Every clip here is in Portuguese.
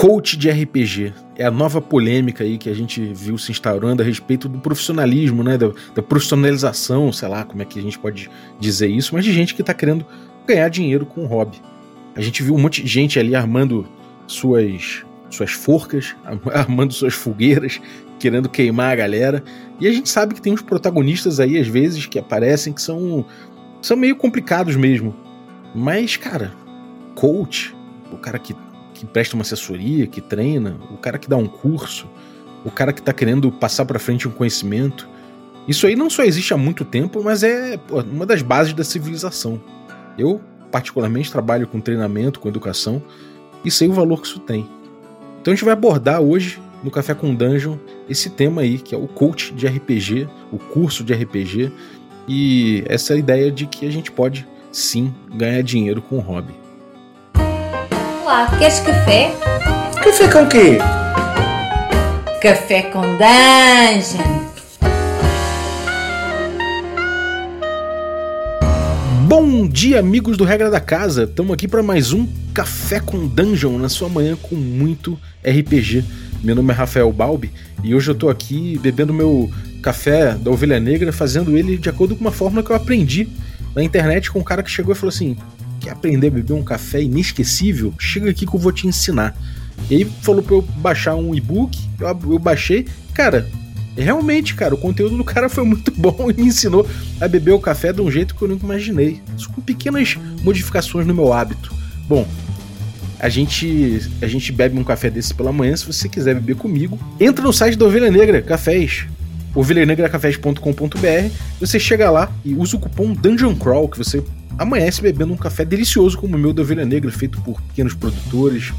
Coach de RPG é a nova polêmica aí que a gente viu se instaurando a respeito do profissionalismo, né? Da, da profissionalização, sei lá como é que a gente pode dizer isso, mas de gente que tá querendo ganhar dinheiro com o hobby. A gente viu um monte de gente ali armando suas, suas forcas, armando suas fogueiras, querendo queimar a galera. E a gente sabe que tem uns protagonistas aí, às vezes, que aparecem que são, são meio complicados mesmo. Mas, cara, coach, o cara que, que presta uma assessoria, que treina, o cara que dá um curso, o cara que tá querendo passar para frente um conhecimento. Isso aí não só existe há muito tempo, mas é pô, uma das bases da civilização. Eu, particularmente, trabalho com treinamento, com educação, e sei o valor que isso tem. Então a gente vai abordar hoje, no Café com Dungeon, esse tema aí, que é o coach de RPG, o curso de RPG, e essa ideia de que a gente pode sim ganhar dinheiro com o hobby. Olá, queres café? Café com quê? Café com Dungeon! Bom dia, amigos do Regra da Casa! Estamos aqui para mais um Café com Dungeon na sua manhã com muito RPG. Meu nome é Rafael Balbi e hoje eu tô aqui bebendo meu café da Ovelha Negra, fazendo ele de acordo com uma fórmula que eu aprendi na internet com um cara que chegou e falou assim: Quer aprender a beber um café inesquecível? Chega aqui que eu vou te ensinar. E aí falou pra eu baixar um e-book, eu, eu baixei. Cara, realmente, cara, o conteúdo do cara foi muito bom e me ensinou a beber o café de um jeito que eu nunca imaginei. Isso com pequenas modificações no meu hábito. Bom, a gente a gente bebe um café desse pela manhã. Se você quiser beber comigo, entra no site da Ovelha Negra Cafés, ovelhanegracafés.com.br. Você chega lá e usa o cupom Dungeon Crawl que você amanhece bebendo um café delicioso como o meu da Ovelha Negra, feito por pequenos produtores,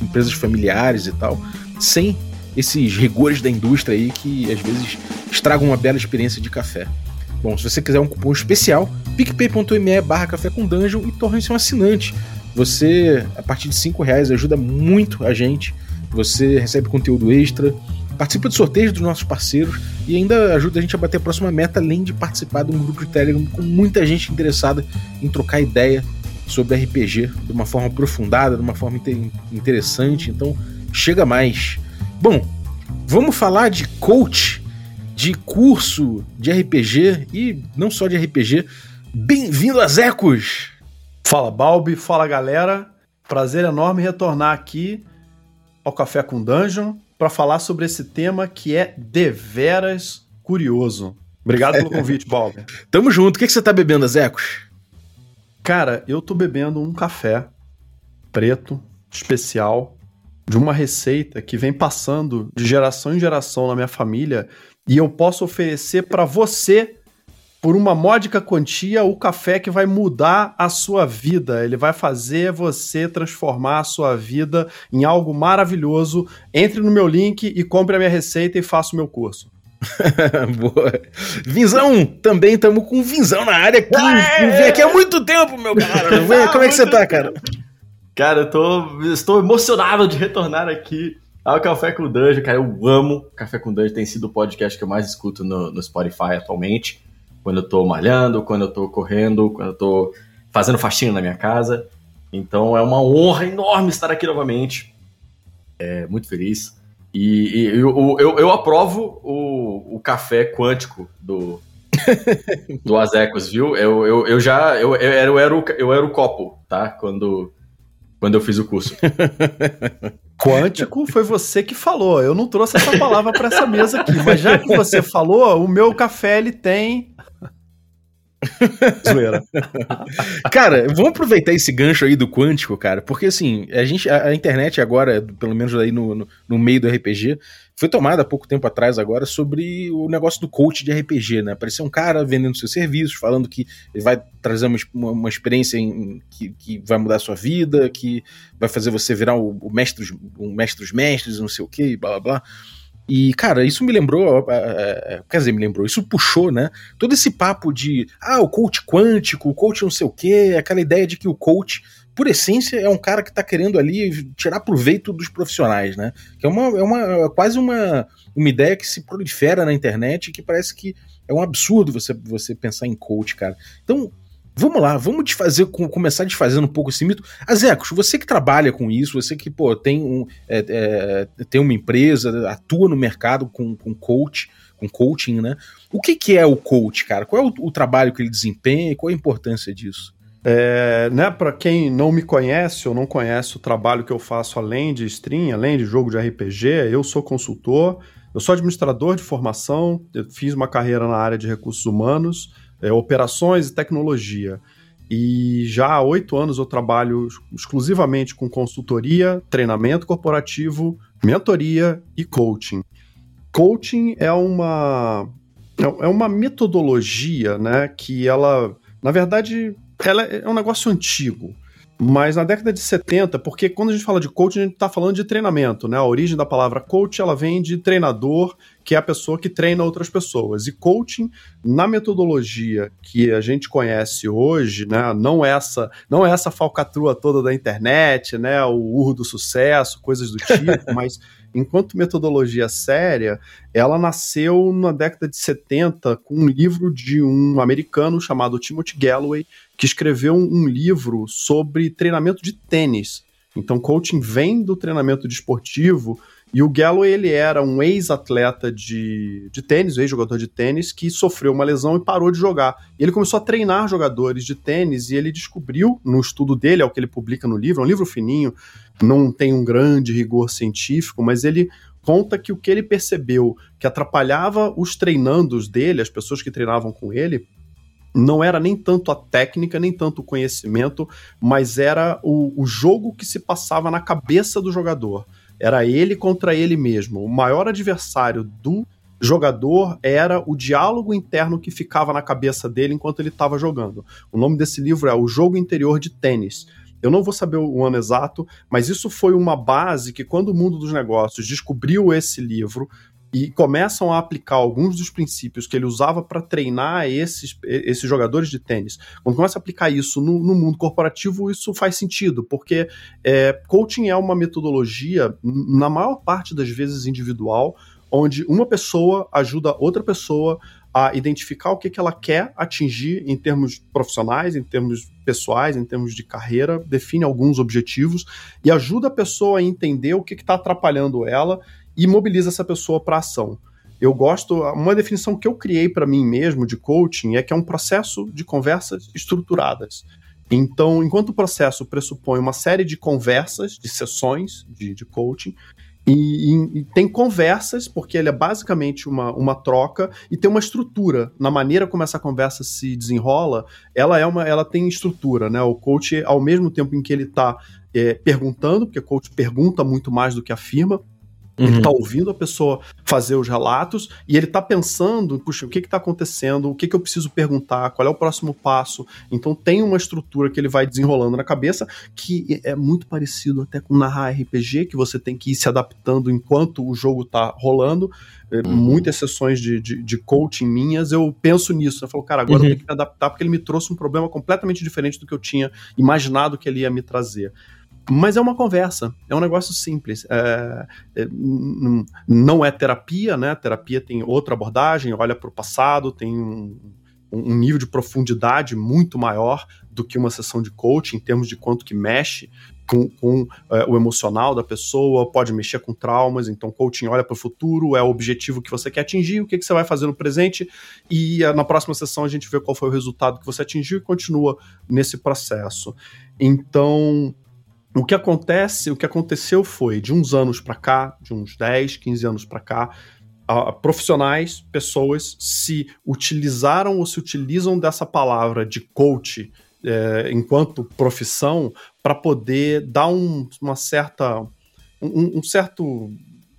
empresas familiares e tal, sem esses rigores da indústria aí que às vezes estragam uma bela experiência de café. Bom, se você quiser um cupom especial, picpay.me barra café com dungeon e torne-se um assinante. Você, a partir de 5 reais, ajuda muito a gente. Você recebe conteúdo extra, participa de sorteios dos nossos parceiros e ainda ajuda a gente a bater a próxima meta, além de participar de um grupo de Telegram com muita gente interessada em trocar ideia sobre RPG de uma forma aprofundada, de uma forma interessante. Então, chega mais. Bom, vamos falar de coach, de curso de RPG e não só de RPG. Bem-vindo a Ecos! Fala Balbi, fala galera. Prazer enorme retornar aqui ao Café com Dungeon para falar sobre esse tema que é deveras curioso. Obrigado pelo convite, Balbi. Tamo junto. O que, que você tá bebendo, Zecos? Cara, eu tô bebendo um café preto, especial, de uma receita que vem passando de geração em geração na minha família e eu posso oferecer para você por uma módica quantia o café que vai mudar a sua vida. Ele vai fazer você transformar a sua vida em algo maravilhoso. Entre no meu link e compre a minha receita e faça o meu curso. Boa. Vinzão, também estamos com Vinzão na área aqui. É! Vem aqui há muito tempo, meu cara. Como é que você tá, cara? Cara, eu tô, estou emocionado de retornar aqui ao Café com Dungeon. Cara, eu amo Café com Dungeon. Tem sido o podcast que eu mais escuto no, no Spotify atualmente quando eu tô malhando, quando eu tô correndo, quando eu tô fazendo faxina na minha casa. Então é uma honra enorme estar aqui novamente. É, muito feliz. E, e eu, eu, eu, aprovo o, o café quântico do, do Azecos, viu? Eu, eu, eu já. Eu, eu, era, eu, era o, eu era o copo, tá? Quando, quando eu fiz o curso. Quântico foi você que falou. Eu não trouxe essa palavra para essa mesa aqui, mas já que você falou, o meu café ele tem Zoeira. cara, vamos aproveitar esse gancho aí do quântico, cara, porque assim, a gente, a, a internet agora, pelo menos aí no, no, no, meio do RPG, foi tomada há pouco tempo atrás agora sobre o negócio do coach de RPG, né? Apareceu um cara vendendo seus serviços, falando que ele vai trazer uma, uma, experiência em, que, que vai mudar a sua vida, que vai fazer você virar o, o mestre, o mestre dos mestres, não sei o que, blá blá blá. E, cara, isso me lembrou, quer dizer, me lembrou, isso puxou, né? Todo esse papo de, ah, o coach quântico, o coach não sei o quê, aquela ideia de que o coach, por essência, é um cara que tá querendo ali tirar proveito dos profissionais, né? Que é uma, é uma é quase uma, uma ideia que se prolifera na internet que parece que é um absurdo você, você pensar em coach, cara. Então, Vamos lá, vamos desfazer, começar desfazendo um pouco esse mito. Azecos, você que trabalha com isso, você que pô, tem, um, é, é, tem uma empresa, atua no mercado com, com coach, com coaching, né? O que, que é o coach, cara? Qual é o, o trabalho que ele desempenha e qual a importância disso? É, né, para quem não me conhece ou não conhece o trabalho que eu faço além de stream, além de jogo de RPG, eu sou consultor, eu sou administrador de formação, fiz uma carreira na área de recursos humanos, é, operações e tecnologia. E já há oito anos eu trabalho exclusivamente com consultoria, treinamento corporativo, mentoria e coaching. Coaching é uma, é, é uma metodologia né, que ela, na verdade, ela é um negócio antigo. Mas na década de 70, porque quando a gente fala de coaching, a gente está falando de treinamento, né? A origem da palavra coach, ela vem de treinador, que é a pessoa que treina outras pessoas. E coaching, na metodologia que a gente conhece hoje, né? Não essa, não é essa falcatrua toda da internet, né? O urro do sucesso, coisas do tipo, mas enquanto metodologia séria, ela nasceu na década de 70 com um livro de um americano chamado Timothy Galloway, que escreveu um, livro sobre treinamento de tênis. Então, coaching vem do treinamento desportivo e o Galloway ele era um ex-atleta de, de tênis, ex-jogador de tênis, que sofreu uma lesão e parou de jogar. E ele começou a treinar jogadores de tênis e ele descobriu, no estudo dele, é o que ele publica no livro, é um livro fininho, não tem um grande rigor científico, mas ele conta que o que ele percebeu que atrapalhava os treinandos dele, as pessoas que treinavam com ele, não era nem tanto a técnica, nem tanto o conhecimento, mas era o, o jogo que se passava na cabeça do jogador. Era ele contra ele mesmo. O maior adversário do jogador era o diálogo interno que ficava na cabeça dele enquanto ele estava jogando. O nome desse livro é O Jogo Interior de Tênis. Eu não vou saber o ano exato, mas isso foi uma base que, quando o mundo dos negócios descobriu esse livro, e começam a aplicar alguns dos princípios que ele usava para treinar esses, esses jogadores de tênis. Quando começa a aplicar isso no, no mundo corporativo, isso faz sentido, porque é, coaching é uma metodologia, na maior parte das vezes individual, onde uma pessoa ajuda outra pessoa a identificar o que, que ela quer atingir em termos profissionais, em termos pessoais, em termos de carreira, define alguns objetivos e ajuda a pessoa a entender o que está atrapalhando ela e mobiliza essa pessoa para ação. Eu gosto, uma definição que eu criei para mim mesmo de coaching é que é um processo de conversas estruturadas. Então, enquanto o processo pressupõe uma série de conversas, de sessões de, de coaching, e, e, e, tem conversas, porque ele é basicamente uma, uma troca, e tem uma estrutura. Na maneira como essa conversa se desenrola, ela é uma, ela tem estrutura, né? O coach, ao mesmo tempo em que ele está é, perguntando, porque o coach pergunta muito mais do que afirma, Uhum. Ele está ouvindo a pessoa fazer os relatos e ele está pensando, puxa, o que está acontecendo, o que, que eu preciso perguntar, qual é o próximo passo. Então tem uma estrutura que ele vai desenrolando na cabeça que é muito parecido até com narrar RPG, que você tem que ir se adaptando enquanto o jogo está rolando. É, uhum. Muitas sessões de, de, de, coaching minhas, eu penso nisso. Eu falo, cara, agora uhum. eu tenho que me adaptar porque ele me trouxe um problema completamente diferente do que eu tinha imaginado que ele ia me trazer. Mas é uma conversa, é um negócio simples. É, é, não é terapia, né? Terapia tem outra abordagem, olha para o passado, tem um, um, nível de profundidade muito maior do que uma sessão de coaching, em termos de quanto que mexe com, com é, o emocional da pessoa, pode mexer com traumas. Então, coaching olha para o futuro, é o objetivo que você quer atingir, o que, que você vai fazer no presente, e é, na próxima sessão a gente vê qual foi o resultado que você atingiu e continua nesse processo. Então o que acontece, o que aconteceu foi, de uns anos para cá, de uns 10, 15 anos para cá, uh, profissionais, pessoas se utilizaram ou se utilizam dessa palavra de coach é, enquanto profissão para poder dar um, uma certa um, um, certo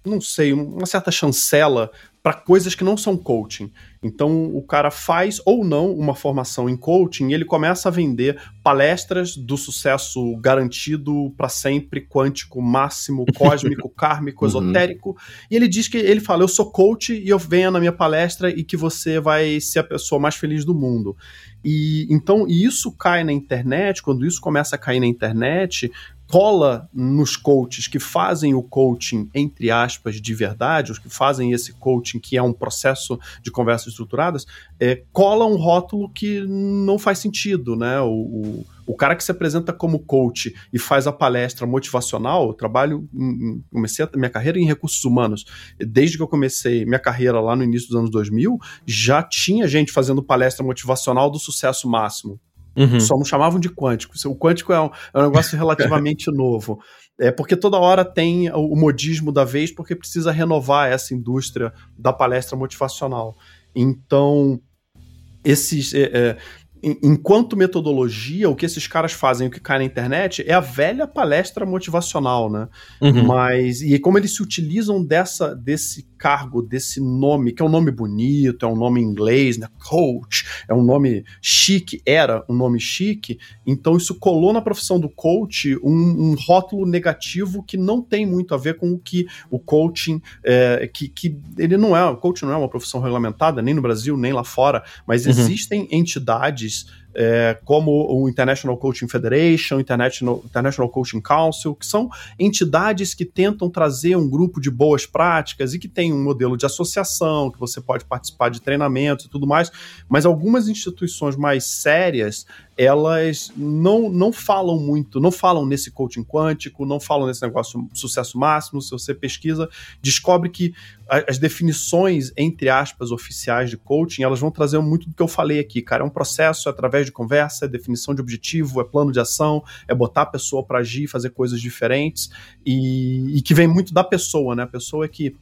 não sei uma certa chancela para coisas que não são coaching. Então o cara faz ou não uma formação em coaching e ele começa a vender palestras do sucesso garantido para sempre, quântico, máximo, cósmico, kármico, uhum. esotérico. E ele diz que ele fala: "Eu sou coach e eu venho na minha palestra e que você vai ser a pessoa mais feliz do mundo". E então isso cai na internet, quando isso começa a cair na internet, cola nos coaches que fazem o coaching, entre aspas, de verdade, os que fazem esse coaching que é um processo de conversas estruturadas, é, cola um rótulo que não faz sentido, né? O, o, o, cara que se apresenta como coach e faz a palestra motivacional, eu trabalho, comecei a minha carreira em recursos humanos, desde que eu comecei minha carreira lá no início dos anos 2000, já tinha gente fazendo palestra motivacional do sucesso máximo. Uhum. Só não chamavam de quântico. O quântico é um, é um negócio relativamente novo. É porque toda hora tem o modismo da vez, porque precisa renovar essa indústria da palestra motivacional. Então, esses. É, é, enquanto metodologia, o que esses caras fazem, o que cai na internet, é a velha palestra motivacional, né? Uhum. Mas, e como eles se utilizam dessa, desse cargo, desse nome, que é um nome bonito, é um nome em inglês, né? Coach, é um nome chique, era um nome chique, então isso colou na profissão do coach um, um rótulo negativo que não tem muito a ver com o que o coaching, é, que, que ele não é, o coaching não é uma profissão regulamentada, nem no Brasil, nem lá fora, mas uhum. existem entidades é, como o International Coaching Federation, International, International Coaching Council, que são entidades que tentam trazer um grupo de boas práticas e que tem um modelo de associação, que você pode participar de treinamentos e tudo mais, mas algumas instituições mais sérias elas não, não falam muito, não falam nesse coaching quântico, não falam nesse negócio sucesso máximo. Se você pesquisa, descobre que as definições, entre aspas, oficiais de coaching, elas vão trazer muito do que eu falei aqui, cara. É um processo é através de conversa, é definição de objetivo, é plano de ação, é botar a pessoa para agir, fazer coisas diferentes e, e que vem muito da pessoa, né? A pessoa é que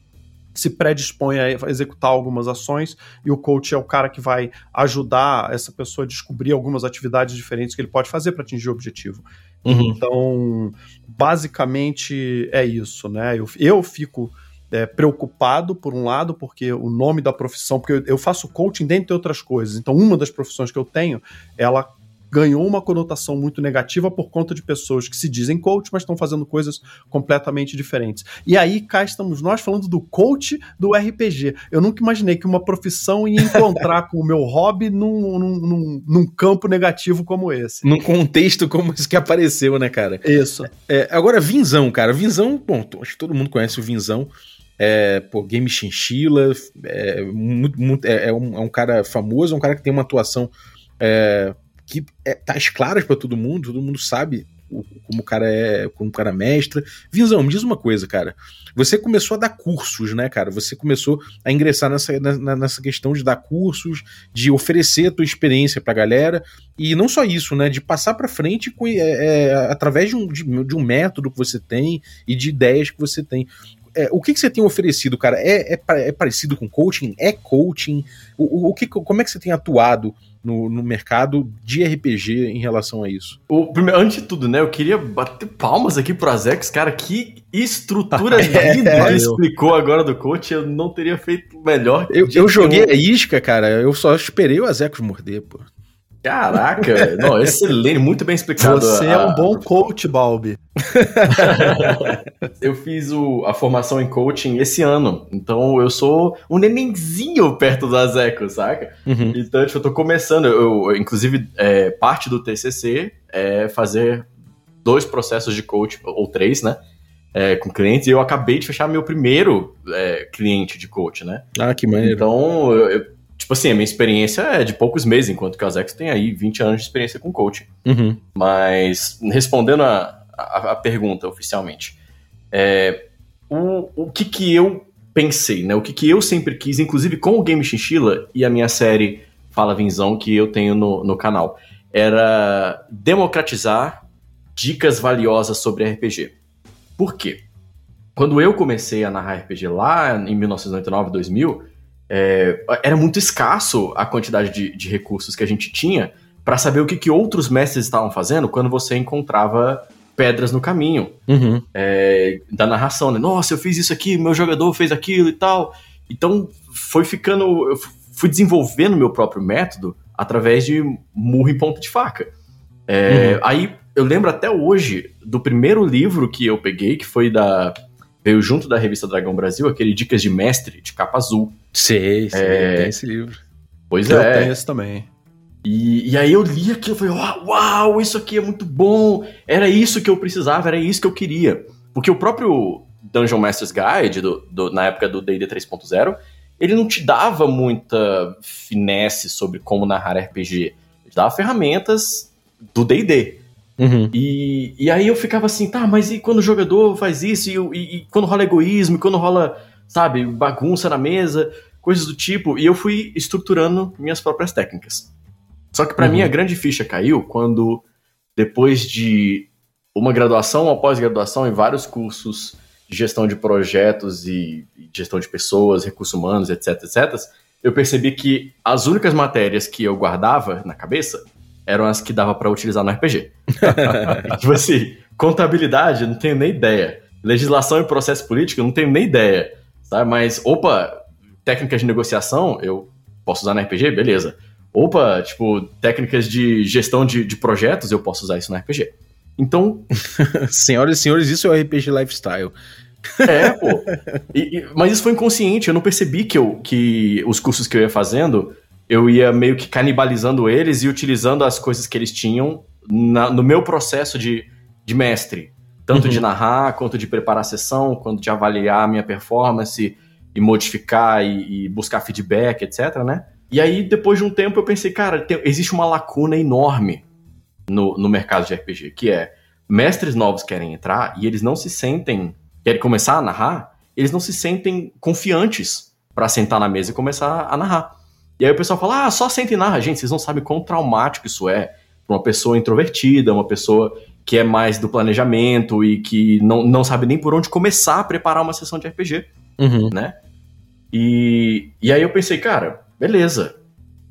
se predispõe a executar algumas ações e o coach é o cara que vai ajudar essa pessoa a descobrir algumas atividades diferentes que ele pode fazer para atingir o objetivo. Uhum. Então, basicamente é isso, né? Eu, eu fico é, preocupado, por um lado, porque o nome da profissão, porque eu, eu faço coaching dentre outras coisas. Então, uma das profissões que eu tenho, ela ganhou uma conotação muito negativa por conta de pessoas que se dizem coach, mas estão fazendo coisas completamente diferentes. E aí cá estamos nós falando do coach do RPG. Eu nunca imaginei que uma profissão ia encontrar com o meu hobby num, num, num, num, campo negativo como esse. Num contexto como esse que apareceu, né, cara? Isso. É, agora, Vinzão, cara. Vinzão, bom, acho que todo mundo conhece o Vinzão. É, pô, Game Chinchilla, é, muito, muito, é, é, um, é um cara famoso, é um cara que tem uma atuação é, que é, tá às claras para todo mundo, todo mundo sabe o, como o cara é, como o cara mestra. Vinzão, me diz uma coisa, cara. Você começou a dar cursos, né, cara? Você começou a ingressar nessa, na, nessa questão de dar cursos, de oferecer a tua experiência pra galera. E não só isso, né? De passar pra frente com, é, é, através de um, de, de um método que você tem e de ideias que você tem. É, o que, que, você tem oferecido, cara? É, é, é, parecido com coaching? É coaching? O, o que, como é que você tem atuado no, no mercado de RPG em relação a isso? O, primeiro, antes de tudo, né, eu queria bater palmas aqui pro Azex, cara, que estrutura é, linda é, ele explicou agora do coach, eu não teria feito melhor. Eu, eu joguei a isca, cara, eu só esperei o Azex morder, pô. Caraca, não, excelente, muito bem explicado. Você a... é um bom coach, Balbi. eu fiz o, a formação em coaching esse ano, então eu sou um nenenzinho perto do Azeco, saca? Uhum. Então, tipo, eu tô começando, eu, eu inclusive, é, parte do TCC é fazer dois processos de coach, ou três, né? É, com clientes, e eu acabei de fechar meu primeiro é, cliente de coach, né? Ah, que maneiro. Então, eu, eu Tipo assim, a minha experiência é de poucos meses, enquanto que o Azex tem aí 20 anos de experiência com coaching. Uhum. Mas, respondendo a, a, a pergunta oficialmente, é, o, o que que eu pensei, né? O que que eu sempre quis, inclusive com o Game Chinchilla e a minha série Fala Vinzão que eu tenho no, no canal, era democratizar dicas valiosas sobre RPG. Por quê? Quando eu comecei a narrar RPG lá em 1999, 2000, é, era muito escasso a quantidade de, de recursos que a gente tinha para saber o que, que outros mestres estavam fazendo quando você encontrava pedras no caminho uhum. é, da narração, né? Nossa, eu fiz isso aqui, meu jogador fez aquilo e tal. Então foi ficando, eu fui desenvolvendo meu próprio método através de murro e ponta de faca. É, uhum. Aí eu lembro até hoje do primeiro livro que eu peguei, que foi da veio junto da revista Dragão Brasil, aquele Dicas de Mestre, de capa azul. Sei, sei, é... tem esse livro. Pois é. Eu tenho esse também. E, e aí eu li aquilo e falei, uau, uau, isso aqui é muito bom, era isso que eu precisava, era isso que eu queria. Porque o próprio Dungeon Master's Guide, do, do, na época do D&D 3.0, ele não te dava muita finesse sobre como narrar RPG. Ele dava ferramentas do D&D. Uhum. E, e aí eu ficava assim, tá, mas e quando o jogador faz isso? E, e, e quando rola egoísmo? E quando rola, sabe, bagunça na mesa? Coisas do tipo. E eu fui estruturando minhas próprias técnicas. Só que para uhum. mim a grande ficha caiu quando, depois de uma graduação ou pós-graduação em vários cursos de gestão de projetos e gestão de pessoas, recursos humanos, etc, etc, eu percebi que as únicas matérias que eu guardava na cabeça eram as que dava para utilizar no RPG. tipo assim, contabilidade, não tenho nem ideia. Legislação e processo político, não tenho nem ideia. Sabe? Mas, opa, técnicas de negociação, eu posso usar no RPG? Beleza. Opa, tipo, técnicas de gestão de, de projetos, eu posso usar isso no RPG. Então. Senhoras e senhores, isso é o RPG Lifestyle. É, pô. E, e, mas isso foi inconsciente, eu não percebi que, eu, que os cursos que eu ia fazendo, eu ia meio que canibalizando eles e utilizando as coisas que eles tinham na, no meu processo de, de mestre. Tanto uhum. de narrar, quanto de preparar a sessão, quanto de avaliar a minha performance e modificar e, e buscar feedback, etc, né? E aí, depois de um tempo, eu pensei, cara, tem, existe uma lacuna enorme no, no mercado de RPG, que é mestres novos querem entrar e eles não se sentem, querem começar a narrar, eles não se sentem confiantes para sentar na mesa e começar a narrar. E aí o pessoal fala, ah, só senta e narra. Gente, vocês não sabem quão traumático isso é para uma pessoa introvertida, uma pessoa que é mais do planejamento e que não, não sabe nem por onde começar a preparar uma sessão de RPG, uhum. né? E, e aí eu pensei, cara, beleza,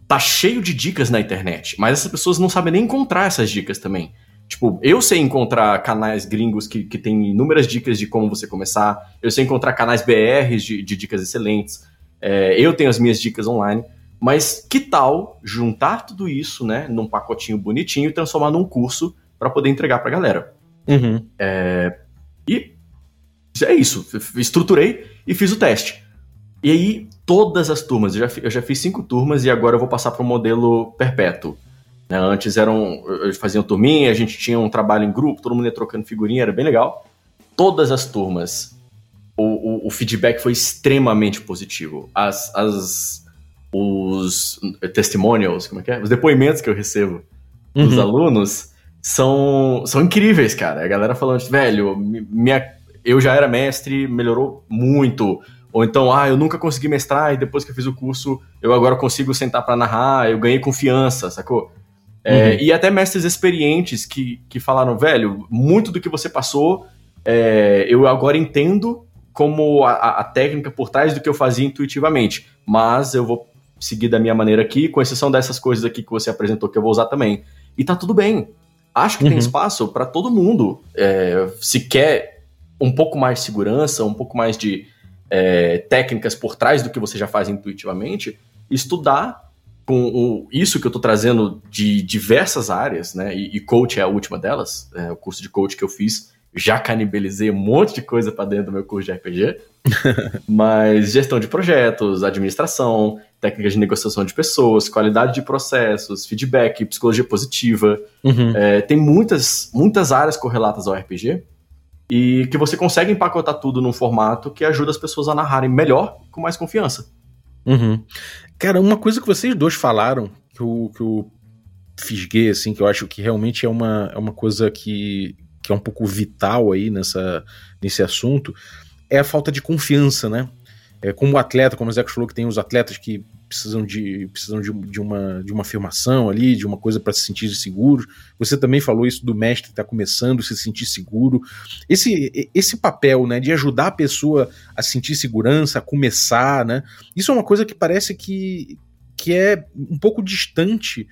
tá cheio de dicas na internet, mas essas pessoas não sabem nem encontrar essas dicas também. Tipo, eu sei encontrar canais gringos que, que tem inúmeras dicas de como você começar, eu sei encontrar canais BRs de, de dicas excelentes, é, eu tenho as minhas dicas online, mas que tal juntar tudo isso, né, num pacotinho bonitinho e transformar num curso para poder entregar pra galera? Uhum. É, e é isso, estruturei e fiz o teste. E aí, todas as turmas, eu já, eu já fiz cinco turmas e agora eu vou passar para o modelo perpétuo. Né? Antes eram, eu fazia um turminha, a gente tinha um trabalho em grupo, todo mundo ia trocando figurinha, era bem legal. Todas as turmas, o, o, o feedback foi extremamente positivo. As, as, os testimonials, como é que é? Os depoimentos que eu recebo uhum. dos alunos são, são incríveis, cara. A galera falando, velho, minha, eu já era mestre, melhorou muito ou então, ah, eu nunca consegui mestrar e depois que eu fiz o curso, eu agora consigo sentar para narrar, eu ganhei confiança, sacou? É, uhum. e até mestres experientes que, que falaram, velho, muito do que você passou, é, eu agora entendo como a, a, técnica por trás do que eu fazia intuitivamente, mas eu vou seguir da minha maneira aqui, com exceção dessas coisas aqui que você apresentou que eu vou usar também. E tá tudo bem. Acho que uhum. tem espaço para todo mundo. É, se quer um pouco mais de segurança, um pouco mais de é, técnicas por trás do que você já faz intuitivamente, estudar com o, isso que eu estou trazendo de diversas áreas, né? E, e coach é a última delas, é, o curso de coach que eu fiz. Já canibalizei um monte de coisa para dentro do meu curso de RPG, mas gestão de projetos, administração, técnicas de negociação de pessoas, qualidade de processos, feedback, psicologia positiva. Uhum. É, tem muitas, muitas áreas correlatas ao RPG e que você consegue empacotar tudo num formato que ajuda as pessoas a narrarem melhor com mais confiança. Uhum. Cara, uma coisa que vocês dois falaram, que eu, que eu fisguei, assim, que eu acho que realmente é uma, é uma coisa que, que é um pouco vital aí nessa, nesse assunto, é a falta de confiança, né? É, como atleta, como o Zé falou, que tem os atletas que precisam de, precisam de, de, uma, de uma afirmação ali, de uma coisa para se sentir seguro. Você também falou isso do mestre que está começando se sentir seguro. Esse, esse papel né, de ajudar a pessoa a sentir segurança, a começar, né? Isso é uma coisa que parece que, que é um pouco distante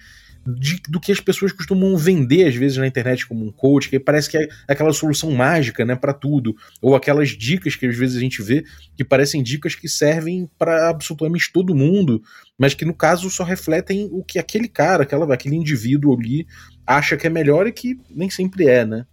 de, do que as pessoas costumam vender às vezes na internet como um coach, que parece que é aquela solução mágica, né, para tudo, ou aquelas dicas que às vezes a gente vê que parecem dicas que servem para absolutamente todo mundo, mas que no caso só refletem o que aquele cara, aquela, aquele indivíduo ali acha que é melhor e que nem sempre é, né?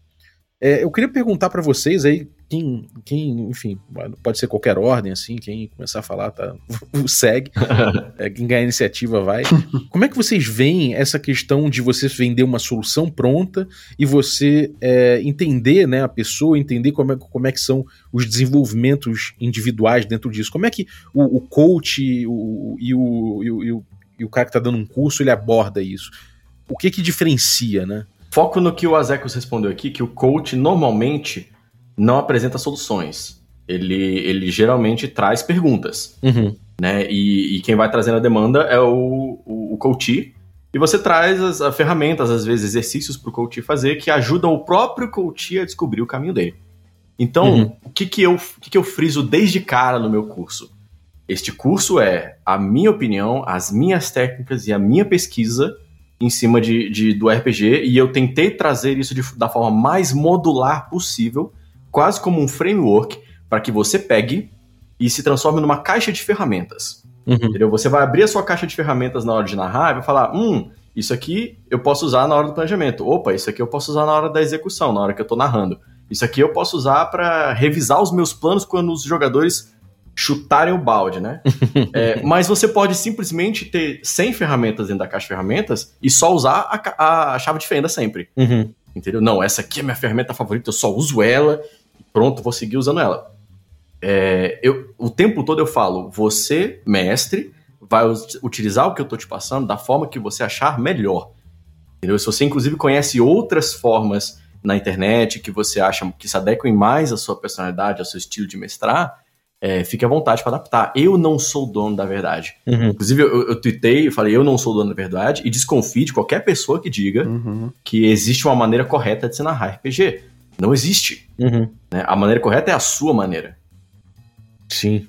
É, eu queria perguntar para vocês aí, quem, quem, enfim, pode ser qualquer ordem, assim, quem começar a falar, tá, segue, é, quem ganhar a iniciativa vai. Como é que vocês veem essa questão de você vender uma solução pronta e você é, entender, né, a pessoa, entender como é, como é que são os desenvolvimentos individuais dentro disso? Como é que o, o coach o, e, o, e, o, e, o, e o cara que tá dando um curso, ele aborda isso? O que que diferencia, né? Foco no que o Azecos respondeu aqui, que o coach normalmente não apresenta soluções. Ele, ele geralmente traz perguntas. Uhum. Né? E, e, quem vai trazendo a demanda é o, o, o coach. E você traz as, as ferramentas, às vezes exercícios para o coach fazer que ajudam o próprio coach a descobrir o caminho dele. Então, uhum. o, que, que, eu, o que, que eu friso desde cara no meu curso? Este curso é a minha opinião, as minhas técnicas e a minha pesquisa em cima de, de do RPG e eu tentei trazer isso de, da forma mais modular possível quase como um framework para que você pegue e se transforme numa caixa de ferramentas. Uhum. Entendeu? Você vai abrir a sua caixa de ferramentas na hora de narrar e vai falar: hum, isso aqui eu posso usar na hora do planejamento. Opa, isso aqui eu posso usar na hora da execução, na hora que eu estou narrando. Isso aqui eu posso usar para revisar os meus planos quando os jogadores chutarem o balde, né? é, mas você pode simplesmente ter 100 ferramentas dentro da caixa de ferramentas e só usar a, a chave de fenda sempre. Uhum. Entendeu? Não, essa aqui é minha ferramenta favorita, eu só uso ela pronto, vou seguir usando ela. É, eu, o tempo todo eu falo, você, mestre, vai utilizar o que eu estou te passando da forma que você achar melhor. Entendeu? Se você, inclusive, conhece outras formas na internet que você acha que se adequem mais à sua personalidade, ao seu estilo de mestrar, é, fique à vontade para adaptar. Eu não sou dono da verdade. Uhum. Inclusive, eu, eu tuitei e falei, eu não sou dono da verdade, e desconfie de qualquer pessoa que diga uhum. que existe uma maneira correta de se narrar RPG. Não existe. Uhum. Né? A maneira correta é a sua maneira. Sim.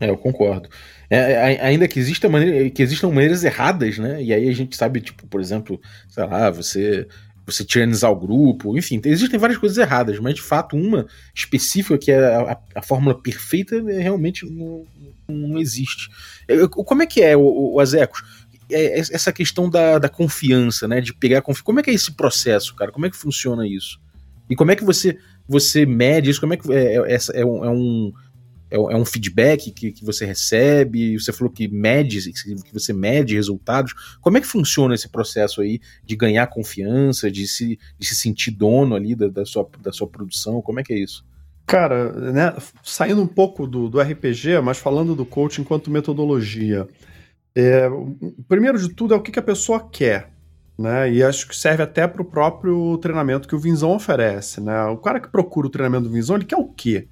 É, eu concordo. É, é ainda que, exista maneira, que existam maneiras erradas, né? E aí a gente sabe, tipo, por exemplo, sei lá, você você tiranizar o grupo, enfim, existem várias coisas erradas, mas de fato uma específica que é a, a fórmula perfeita é, realmente não, não existe. Como é que é, o, o Azecos? É, essa questão da, da confiança, né? De pegar confiança. Como é que é esse processo, cara? Como é que funciona isso? E como é que você você mede isso? Como é que é, é, é, um, é um é um feedback que, que você recebe? Você falou que mede, que você mede resultados. Como é que funciona esse processo aí de ganhar confiança, de se, de se sentir dono ali da, da, sua, da sua produção? Como é que é isso? Cara, né, saindo um pouco do, do RPG, mas falando do coaching enquanto metodologia. É, primeiro de tudo é o que, que a pessoa quer. Né? E acho que serve até para o próprio treinamento que o Vinzão oferece. Né? O cara que procura o treinamento do Vinzão, ele quer o quê?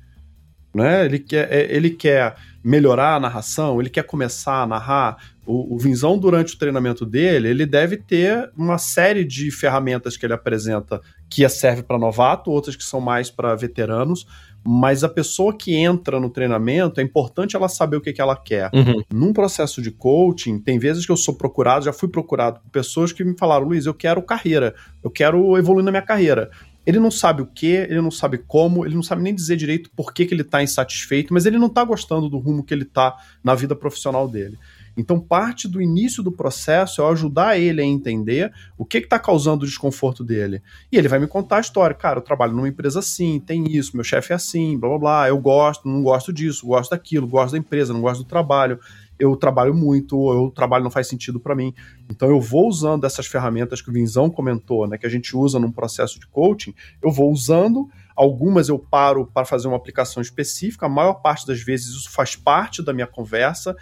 Né? Ele, quer, é, ele quer melhorar a narração, ele quer começar a narrar. O, o Vinzão, durante o treinamento dele, ele deve ter uma série de ferramentas que ele apresenta que serve para novato, outras que são mais para veteranos, mas a pessoa que entra no treinamento, é importante ela saber o que, que ela quer. Uhum. Num processo de coaching, tem vezes que eu sou procurado, já fui procurado por pessoas que me falaram, Luiz, eu quero carreira, eu quero evoluir na minha carreira. Ele não sabe o que, ele não sabe como, ele não sabe nem dizer direito por que, que ele está insatisfeito, mas ele não está gostando do rumo que ele está na vida profissional dele. Então, parte do início do processo é ajudar ele a entender o que está causando o desconforto dele. E ele vai me contar a história. Cara, eu trabalho numa empresa assim, tem isso, meu chefe é assim, blá blá blá, eu gosto, não gosto disso, gosto daquilo, gosto da empresa, não gosto do trabalho eu trabalho muito, ou o trabalho não faz sentido para mim. Então eu vou usando essas ferramentas que o Vinzão comentou, né, que a gente usa num processo de coaching, eu vou usando, algumas eu paro para fazer uma aplicação específica, a maior parte das vezes isso faz parte da minha conversa,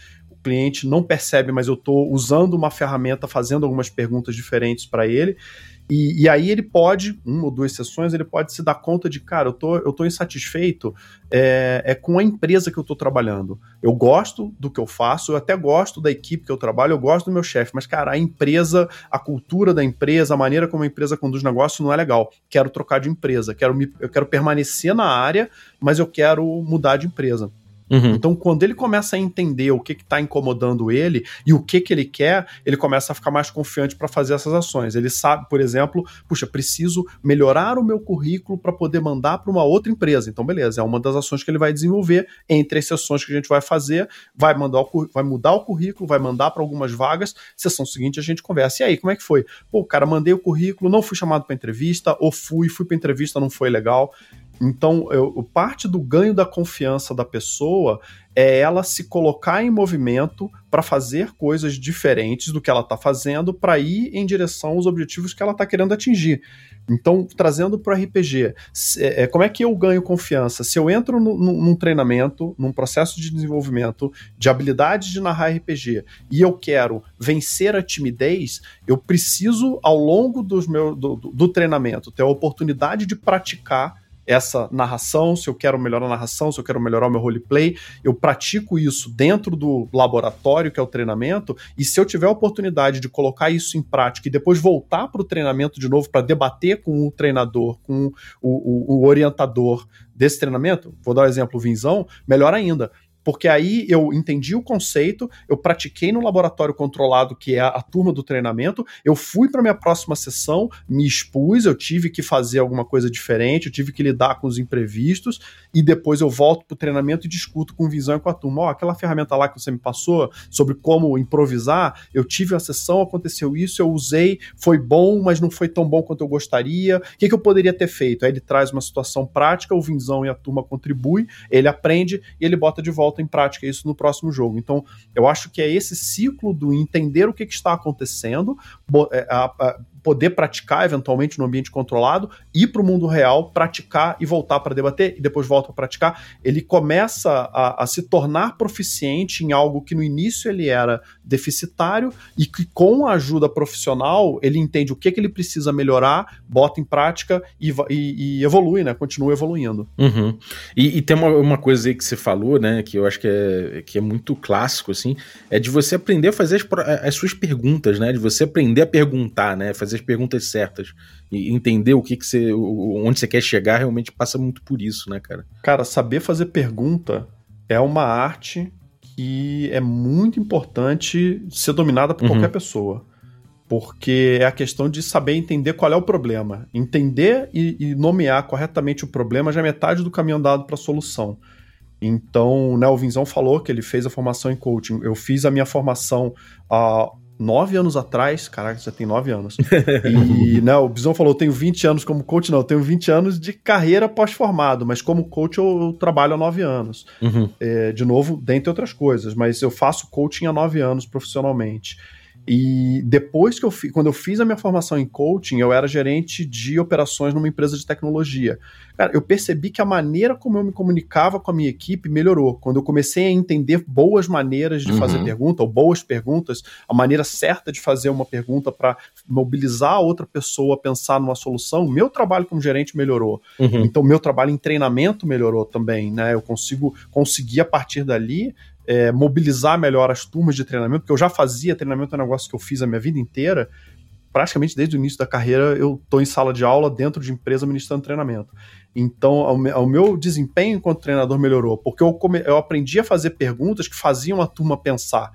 cliente não percebe, mas eu estou usando uma ferramenta, fazendo algumas perguntas diferentes para ele. E, e, aí ele pode, uma ou duas sessões, ele pode se dar conta de, cara, eu tô, eu tô insatisfeito é, é com a empresa que eu tô trabalhando. Eu gosto do que eu faço, eu até gosto da equipe que eu trabalho, eu gosto do meu chefe, mas, cara, a empresa, a cultura da empresa, a maneira como a empresa conduz negócio não é legal. Quero trocar de empresa, quero me, eu quero permanecer na área, mas eu quero mudar de empresa. Uhum. Então, quando ele começa a entender o que está incomodando ele e o que, que ele quer, ele começa a ficar mais confiante para fazer essas ações. Ele sabe, por exemplo, puxa, preciso melhorar o meu currículo para poder mandar para uma outra empresa. Então, beleza, é uma das ações que ele vai desenvolver entre as sessões que a gente vai fazer, vai, mandar o, vai mudar o currículo, vai mandar para algumas vagas. Sessão seguinte a gente conversa. E aí, como é que foi? Pô, cara, mandei o currículo, não fui chamado para entrevista, ou fui, fui para entrevista, não foi legal. Então, eu, parte do ganho da confiança da pessoa é ela se colocar em movimento para fazer coisas diferentes do que ela está fazendo para ir em direção aos objetivos que ela está querendo atingir. Então, trazendo para o RPG, é, é, como é que eu ganho confiança? Se eu entro no, no, num treinamento, num processo de desenvolvimento de habilidades de narrar RPG e eu quero vencer a timidez, eu preciso, ao longo dos meu, do, do treinamento, ter a oportunidade de praticar essa narração, se eu quero melhorar a narração, se eu quero melhorar o meu roleplay, eu pratico isso dentro do laboratório, que é o treinamento, e se eu tiver a oportunidade de colocar isso em prática e depois voltar para o treinamento de novo para debater com o treinador, com o, o, o, orientador desse treinamento, vou dar o um exemplo, o Vinzão, melhor ainda porque aí eu entendi o conceito, eu pratiquei no laboratório controlado, que é a, a turma do treinamento, eu fui para minha próxima sessão, me expus, eu tive que fazer alguma coisa diferente, eu tive que lidar com os imprevistos, e depois eu volto para o treinamento e discuto com visão e com a turma. Ó, oh, aquela ferramenta lá que você me passou sobre como improvisar, eu tive a sessão, aconteceu isso, eu usei, foi bom, mas não foi tão bom quanto eu gostaria. O que, que eu poderia ter feito? Aí ele traz uma situação prática, o Vinzão e a turma contribuem, ele aprende e ele bota de volta volta em prática isso no próximo jogo. Então, eu acho que é esse ciclo do entender o que, que está acontecendo, é, poder praticar eventualmente no ambiente controlado, ir para o mundo real, praticar e voltar para debater e depois volta para praticar, ele começa a, a, se tornar proficiente em algo que no início ele era deficitário e que com a ajuda profissional ele entende o que, que ele precisa melhorar, bota em prática e, e, e evolui, né? Continua evoluindo. Uhum. E, e, tem uma, uma coisa aí que você falou, né? Que eu acho que é, que é muito clássico, assim, é de você aprender a fazer as, as suas perguntas, né? De você aprender a perguntar, né? Fazer fazer as perguntas certas e entender o que, que você. onde você quer chegar realmente passa muito por isso, né, cara? Cara, saber fazer pergunta é uma arte que é muito importante ser dominada por uhum. qualquer pessoa. Porque é a questão de saber entender qual é o problema. Entender e, e nomear corretamente o problema já é metade do caminho andado para a solução. Então, né, o Vinzão falou que ele fez a formação em coaching. Eu fiz a minha formação uh, nove anos atrás, caraca, já tem nove anos. E, né, o Bison falou, eu tenho 20 anos como coach, não, eu tenho 20 anos de carreira pós-formado, mas como coach eu, eu, trabalho há nove anos. Uhum. É, de novo, dentre outras coisas, mas eu faço coaching há nove anos profissionalmente. E depois que eu fiz, quando eu fiz a minha formação em coaching, eu era gerente de operações numa empresa de tecnologia. Cara, eu percebi que a maneira como eu me comunicava com a minha equipe melhorou. Quando eu comecei a entender boas maneiras de uhum. fazer pergunta, ou boas perguntas, a maneira certa de fazer uma pergunta para mobilizar a outra pessoa a pensar numa solução, meu trabalho como gerente melhorou. Uhum. Então, meu trabalho em treinamento melhorou também, né? Eu consigo conseguir a partir dali é, mobilizar melhor as turmas de treinamento, porque eu já fazia treinamento, é um negócio que eu fiz a minha vida inteira. Praticamente desde o início da carreira, eu estou em sala de aula dentro de empresa ministrando treinamento. Então, o meu desempenho enquanto treinador melhorou, porque eu, come, eu aprendi a fazer perguntas que faziam a turma pensar.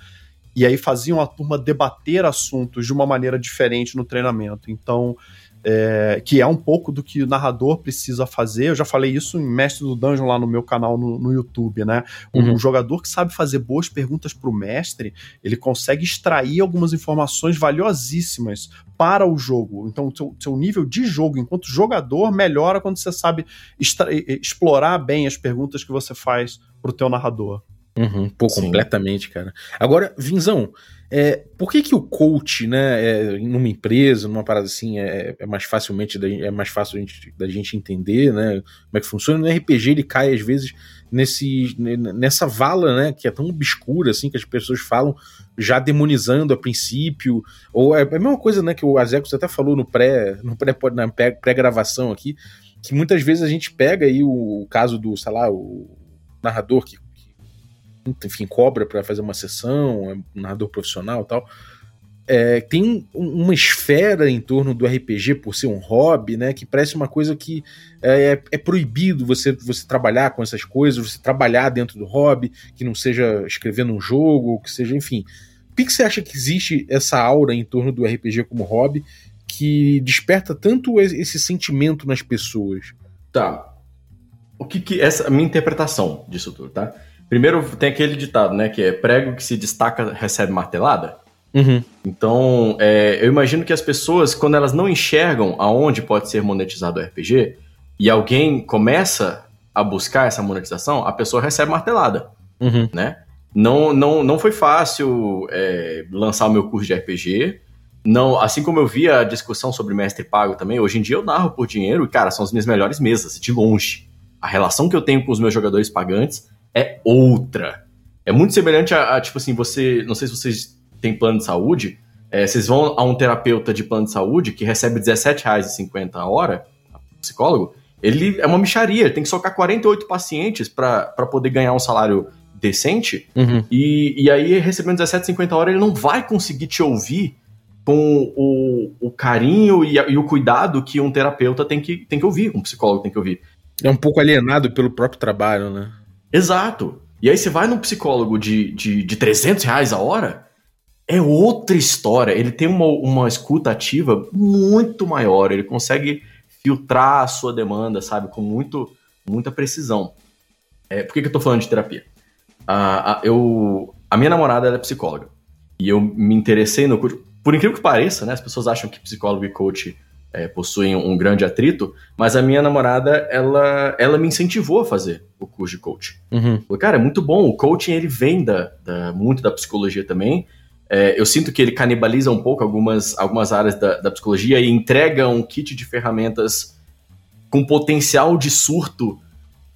E aí faziam a turma debater assuntos de uma maneira diferente no treinamento. Então, é, que é um pouco do que o narrador precisa fazer. Eu já falei isso em Mestre do Dungeon lá no meu canal no, no YouTube, né? Um, uhum. jogador que sabe fazer boas perguntas para o mestre, ele consegue extrair algumas informações valiosíssimas para o jogo. Então, o seu, seu nível de jogo enquanto jogador melhora quando você sabe explorar bem as perguntas que você faz para o teu narrador. Uhum, pô, Sim. completamente, cara. Agora, Vinzão, é, por que, que o coach, né, é, numa empresa, numa parada assim, é, é mais facilmente da, é mais fácil da gente, da gente entender, né, como é que funciona? No RPG ele cai às vezes nesse, nessa vala, né, que é tão obscura assim que as pessoas falam já demonizando a princípio, ou é, é a mesma coisa, né, que o Azecos até falou no pré, no pré na pré-gravação aqui, que muitas vezes a gente pega aí o, o caso do, sei lá, o narrador que enfim, cobra para fazer uma sessão, é um narrador profissional tal. É, tem uma esfera em torno do RPG por ser um hobby, né? Que parece uma coisa que é, é, é, proibido você, você trabalhar com essas coisas, você trabalhar dentro do hobby, que não seja escrevendo um jogo, que seja, enfim. Por que, que você acha que existe essa aura em torno do RPG como hobby que desperta tanto esse sentimento nas pessoas? Tá. O que que essa a minha interpretação disso tudo, tá? Primeiro tem aquele ditado, né? Que é prego que se destaca recebe martelada. Uhum. Então, é, eu imagino que as pessoas, quando elas não enxergam aonde pode ser monetizado o RPG, e alguém começa a buscar essa monetização, a pessoa recebe martelada, Uhum. né? Não, não, não foi fácil é, lançar o meu curso de RPG. Não, assim como eu vi a discussão sobre mestre pago também, hoje em dia eu narro por dinheiro e, cara, são as minhas melhores mesas, de longe. A relação que eu tenho com os meus jogadores pagantes é outra. É muito semelhante a, a, tipo assim, você. Não sei se vocês têm plano de saúde. é, vocês vão a um terapeuta de plano de saúde que recebe R$17,50 a hora, psicólogo, ele é uma micharia, ele tem que socar 48 pacientes para poder ganhar um salário decente. Uhum. E, e aí, recebendo 17,50 a hora, ele não vai conseguir te ouvir com o, o carinho e, e o cuidado que um terapeuta tem que, tem que ouvir, um psicólogo tem que ouvir. É um pouco alienado pelo próprio trabalho, né? Exato. E aí você vai num psicólogo de, de, de 300 reais a hora, é outra história. Ele tem uma, uma escuta ativa muito maior, ele consegue filtrar a sua demanda, sabe, com muito, muita precisão. É, por que, que eu tô falando de terapia? A, a, eu, a minha namorada é psicóloga. E eu me interessei no curso. Por incrível que pareça, né? As pessoas acham que psicólogo e coach é, possuem um grande atrito, mas a minha namorada, ela, ela me incentivou a fazer o curso de coach. Uhum. Falei, cara, é muito bom. O coaching ele vem da, da- muito da psicologia também. É, eu sinto que ele canibaliza um pouco algumas, algumas áreas da, da psicologia e entrega um kit de ferramentas com potencial de surto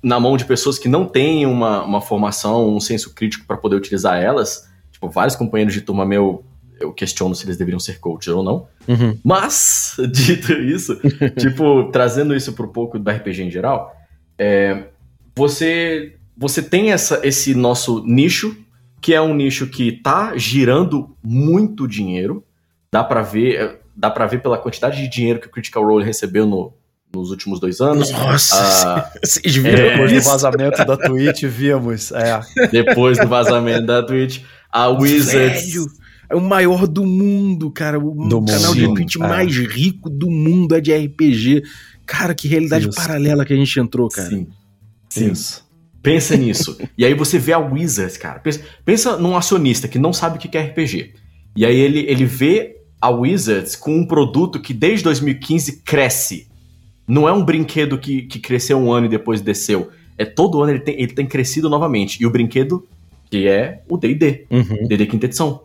na mão de pessoas que não têm uma, uma formação, um senso crítico para poder utilizar elas. Tipo, vários companheiros de turma meu, eu questiono se eles deveriam ser coaches ou não. Uhum. Mas, dito isso, tipo, trazendo isso para um pouco do RPG em geral, é, você, você tem essa, esse nosso nicho, que é um nicho que tá girando muito dinheiro. Dá para ver, é, dá para ver pela quantidade de dinheiro que o Critical Role recebeu no- nos últimos dois anos. Nossa, Ah, vocês viram é, Depois do vazamento da Twitch, vimos. É. depois do vazamento da Twitch, a Wizards. Velho, o maior do mundo, cara. O Do canal mundo, de Twitch é. mais rico do mundo é de RPG. Cara, que realidade Isso. paralela que a gente entrou, cara. Sim. Sim. Isso. Pensa nisso. E aí você vê a Wizards, cara. Pensa, pensa num acionista que não sabe o que é RPG. E aí ele, ele vê a Wizards com um produto que desde 2015 cresce. Não é um brinquedo que, que cresceu um ano e depois desceu. É todo ano ele tem, ele tem crescido novamente. E o brinquedo, que é o D&D. Uhum. D&D quinta edição.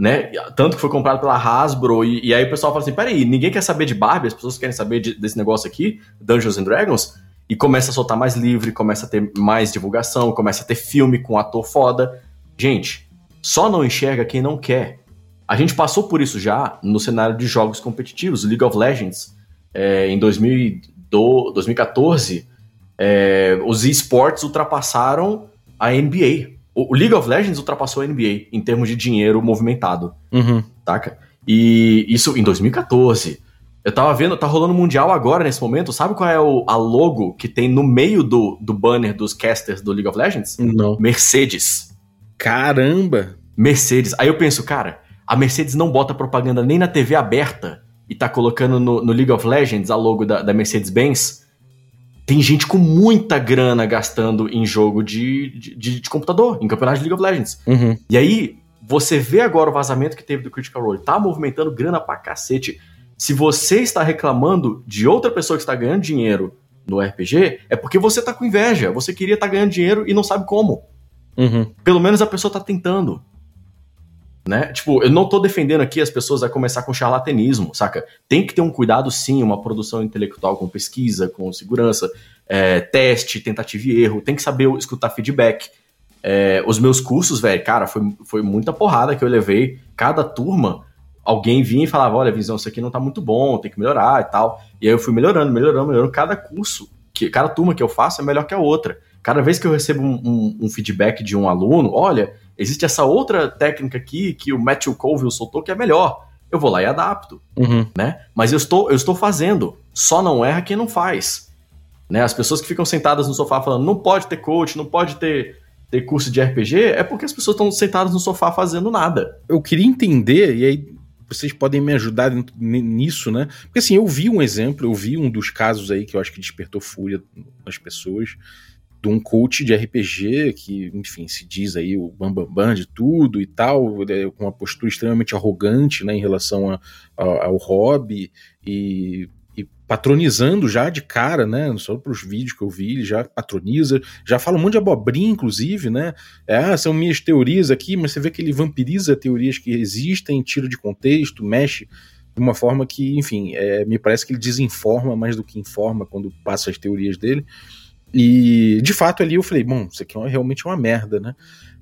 Né? Tanto que foi comprado pela Hasbro, e, e aí o pessoal fala assim: peraí, ninguém quer saber de Barbie, as pessoas querem saber de- desse negócio aqui, Dungeons and Dragons, e começa a soltar mais livre, começa a ter mais divulgação, começa a ter filme com ator foda. Gente, só não enxerga quem não quer. A gente passou por isso já no cenário de jogos competitivos. League of Legends, é, em 2012, 2014, é, os esportes ultrapassaram a NBA. O, League of Legends ultrapassou a NBA em termos de dinheiro movimentado, Uhum. saca? E isso em 2014. Eu tava vendo, tá rolando Mundial agora nesse momento. Sabe qual é o, a logo que tem no meio do, do banner dos casters do League of Legends? Não. Mercedes. Caramba! Mercedes. Aí eu penso, cara, a Mercedes não bota propaganda nem na TV aberta e tá colocando no, no League of Legends a logo da, da Mercedes-Benz. Tem gente com muita grana gastando em jogo de, de, de- de computador, em campeonato de League of Legends. Uhum. E aí, você vê agora o vazamento que teve do Critical Role, tá movimentando grana pra cacete. Se você está reclamando de outra pessoa que está ganhando dinheiro no RPG, é porque você tá com inveja. Você queria estar ganhando dinheiro e não sabe como Uhum. pelo menos a pessoa tá tentando. Né? Tipo, eu não tô defendendo aqui as pessoas a começar com charlatanismo, saca? Tem que ter um cuidado, sim, uma produção intelectual com pesquisa, com segurança, é, teste, tentativa e erro, tem que saber escutar feedback. É, os meus cursos, velho, cara, foi, foi muita porrada que eu levei. Cada turma, alguém vinha e falava: olha, Visão, isso aqui não tá muito bom, tem que melhorar e tal. E aí eu fui melhorando, melhorando, melhorando. Cada curso, que, cada turma que eu faço é melhor que a outra. Cada vez que eu recebo um, um- um feedback de um aluno, olha, existe essa outra técnica aqui que o Matthew Colville soltou que é melhor. Eu vou lá e adapto, Uhum. né? Mas eu estou, eu estou fazendo. Só não erra quem não faz. Né? As pessoas que ficam sentadas no sofá falando não pode ter coach, não pode ter, ter curso de RPG, é porque as pessoas estão sentadas no sofá fazendo nada. Eu queria entender, e aí vocês podem me ajudar nisso, né? Porque assim, eu vi um exemplo, eu vi um dos casos aí que eu acho que despertou fúria nas pessoas, de um coach de RPG que, enfim, se diz aí o bambambam bam, bam de tudo e tal, é, com uma postura extremamente arrogante, né, em relação a- a- ao hobby e, e patronizando já de cara, né? Só para os vídeos que eu vi, ele já patroniza, já fala um monte de abobrinha, inclusive, né? É, ah, são minhas teorias aqui, mas você vê que ele vampiriza teorias que existem, tira de contexto, mexe de uma forma que, enfim, é, me parece que ele desinforma mais do que informa quando passa as teorias dele. E de fato ali eu falei, bom, isso aqui é realmente uma merda, né?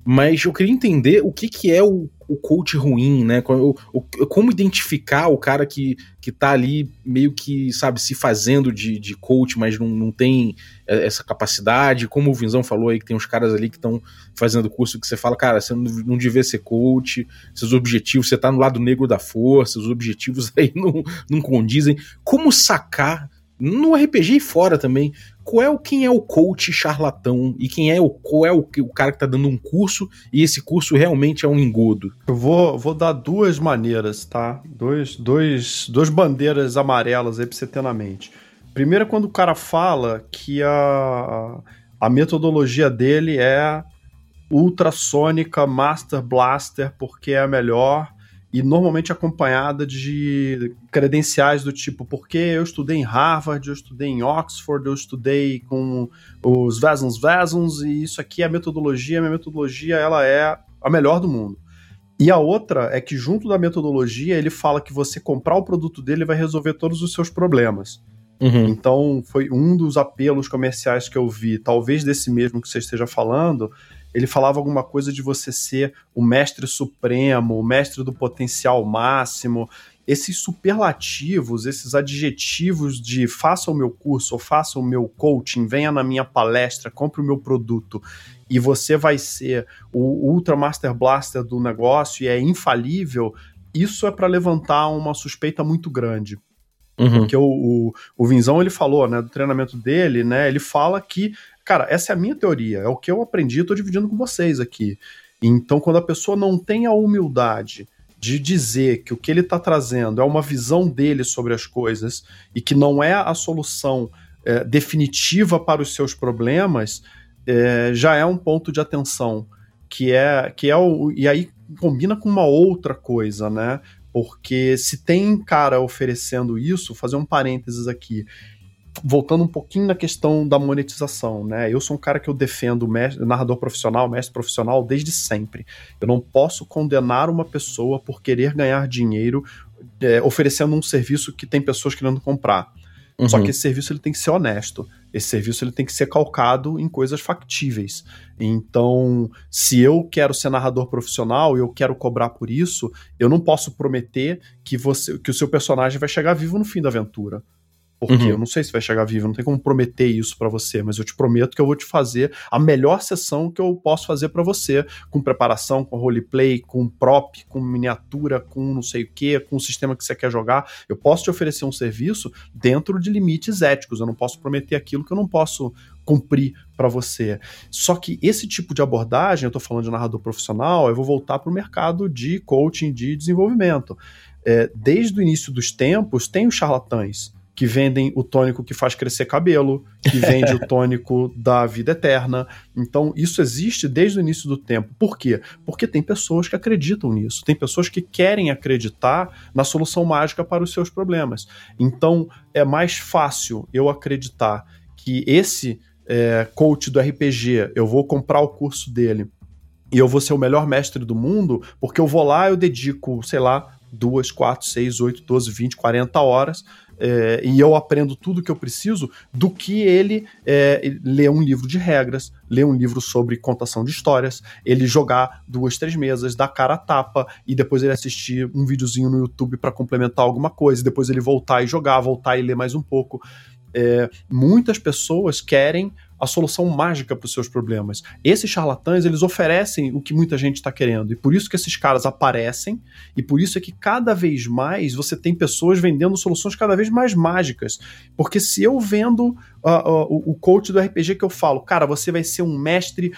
Mas eu queria entender o que, que é o, o coach ruim, né? O, o, como identificar o cara que, que tá ali meio que, sabe, se fazendo de, de coach, mas não, não tem é, essa capacidade. Como o Vinzão falou aí, que tem uns caras ali que estão fazendo curso que você fala, cara, você não, não devia ser coach, seus objetivos, você tá no lado negro da força, os objetivos aí não, não condizem. Como sacar no RPG e fora também, qual é o quem é o coach charlatão e quem é o qual é o, o cara que está dando um curso e esse curso realmente é um engodo? Eu vou, vou dar duas maneiras, tá? Dois, dois, duas bandeiras amarelas aí pra você ter na mente. Primeiro é quando o cara fala que a, a metodologia dele é ultrassônica Master Blaster porque é a melhor e normalmente acompanhada de credenciais do tipo porque eu estudei em Harvard, eu estudei em Oxford, eu estudei com os Vesons Vesons e isso aqui é a metodologia, a minha metodologia ela é a melhor do mundo. E a outra é que junto da metodologia ele fala que você comprar o produto dele vai resolver todos os seus problemas. Uhum. Então foi um dos apelos comerciais que eu vi, talvez desse mesmo que você esteja falando, ele falava alguma coisa de você ser o mestre supremo, o mestre do potencial máximo. Esses superlativos, esses adjetivos de faça o meu curso, ou faça o meu coaching, venha na minha palestra, compre o meu produto, e você vai ser o Ultra Master Blaster do negócio e é infalível, isso é para levantar uma suspeita muito grande. Uhum. Porque o, o, o Vinzão ele falou, né, do treinamento dele, né? Ele fala que Cara, essa é a minha teoria, é o que eu aprendi, eu tô dividindo com vocês aqui. Então, quando a pessoa não tem a humildade de dizer que o que ele está trazendo é uma visão dele sobre as coisas e que não é a solução é, definitiva para os seus problemas, é, já é um ponto de atenção que é que é o e aí combina com uma outra coisa, né? Porque se tem cara oferecendo isso, fazer um parênteses aqui, voltando um pouquinho na questão da monetização, né? Eu sou um cara que eu defendo mestre, narrador profissional, mestre profissional desde sempre. Eu não posso condenar uma pessoa por querer ganhar dinheiro é, oferecendo um serviço que tem pessoas querendo comprar. Uhum. Só que esse serviço ele tem que ser honesto. Esse serviço ele tem que ser calcado em coisas factíveis. Então, se eu quero ser narrador profissional e eu quero cobrar por isso, eu não posso prometer que você que o seu personagem vai chegar vivo no fim da aventura. Porque uhum. eu não sei se vai chegar vivo, não tem como prometer isso para você, mas eu te prometo que eu vou te fazer a melhor sessão que eu posso fazer para você, com preparação, com roleplay, com prop, com miniatura, com não sei o que, com o sistema que você quer jogar. Eu posso te oferecer um serviço dentro de limites éticos, eu não posso prometer aquilo que eu não posso cumprir para você. Só que esse tipo de abordagem, eu tô falando de narrador profissional, eu vou voltar para o mercado de coaching, de desenvolvimento. É, desde o início dos tempos, tem os charlatães que vendem o tônico que faz crescer cabelo, que vende o tônico da vida eterna. Então, isso existe desde o início do tempo. Por quê? Porque tem pessoas que acreditam nisso, tem pessoas que querem acreditar na solução mágica para os seus problemas. Então, é mais fácil eu acreditar que esse é, coach do RPG, eu vou comprar o curso dele e eu vou ser o melhor mestre do mundo, porque eu vou lá, eu dedico, sei lá, duas, quatro, seis, oito, doze, vinte, quarenta horas é, e eu aprendo tudo que eu preciso do que ele é, ler um livro de regras, ler um livro sobre contação de histórias, ele jogar duas, três mesas, dar cara a tapa e depois ele assistir um videozinho no YouTube para complementar alguma coisa, depois ele voltar e jogar, voltar e ler mais um pouco. É, muitas pessoas querem a solução mágica para os seus problemas. Esses charlatães, eles oferecem o que muita gente está querendo. E por isso que esses caras aparecem, e por isso é que cada vez mais você tem pessoas vendendo soluções cada vez mais mágicas. Porque se eu vendo uh, uh, o coach do RPG que eu falo, cara, você vai ser um mestre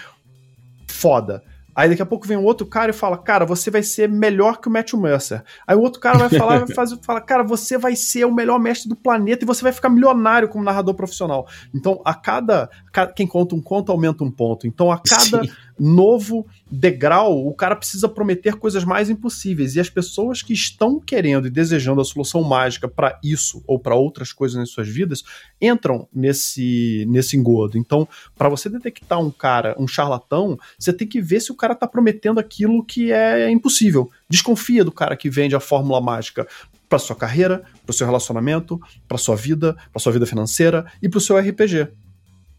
foda Aí daqui a pouco vem um outro cara e fala, cara, você vai ser melhor que o Matthew Mercer. Aí o outro cara vai falar, vai fazer, fala, cara, você vai ser o melhor mestre do planeta e você vai ficar milionário como narrador profissional. Então, a cada, quem conta um conto aumenta um ponto. Então, a cada Sim. Novo degrau, o cara precisa prometer coisas mais impossíveis. E as pessoas que estão querendo e desejando a solução mágica para isso ou para outras coisas nas suas vidas, entram nesse nesse engodo. Então, para você detectar um cara, um charlatão, você tem que ver se o cara tá prometendo aquilo que é impossível. Desconfia do cara que vende a fórmula mágica para sua carreira, para o seu relacionamento, para sua vida, para sua vida financeira e para o seu RPG.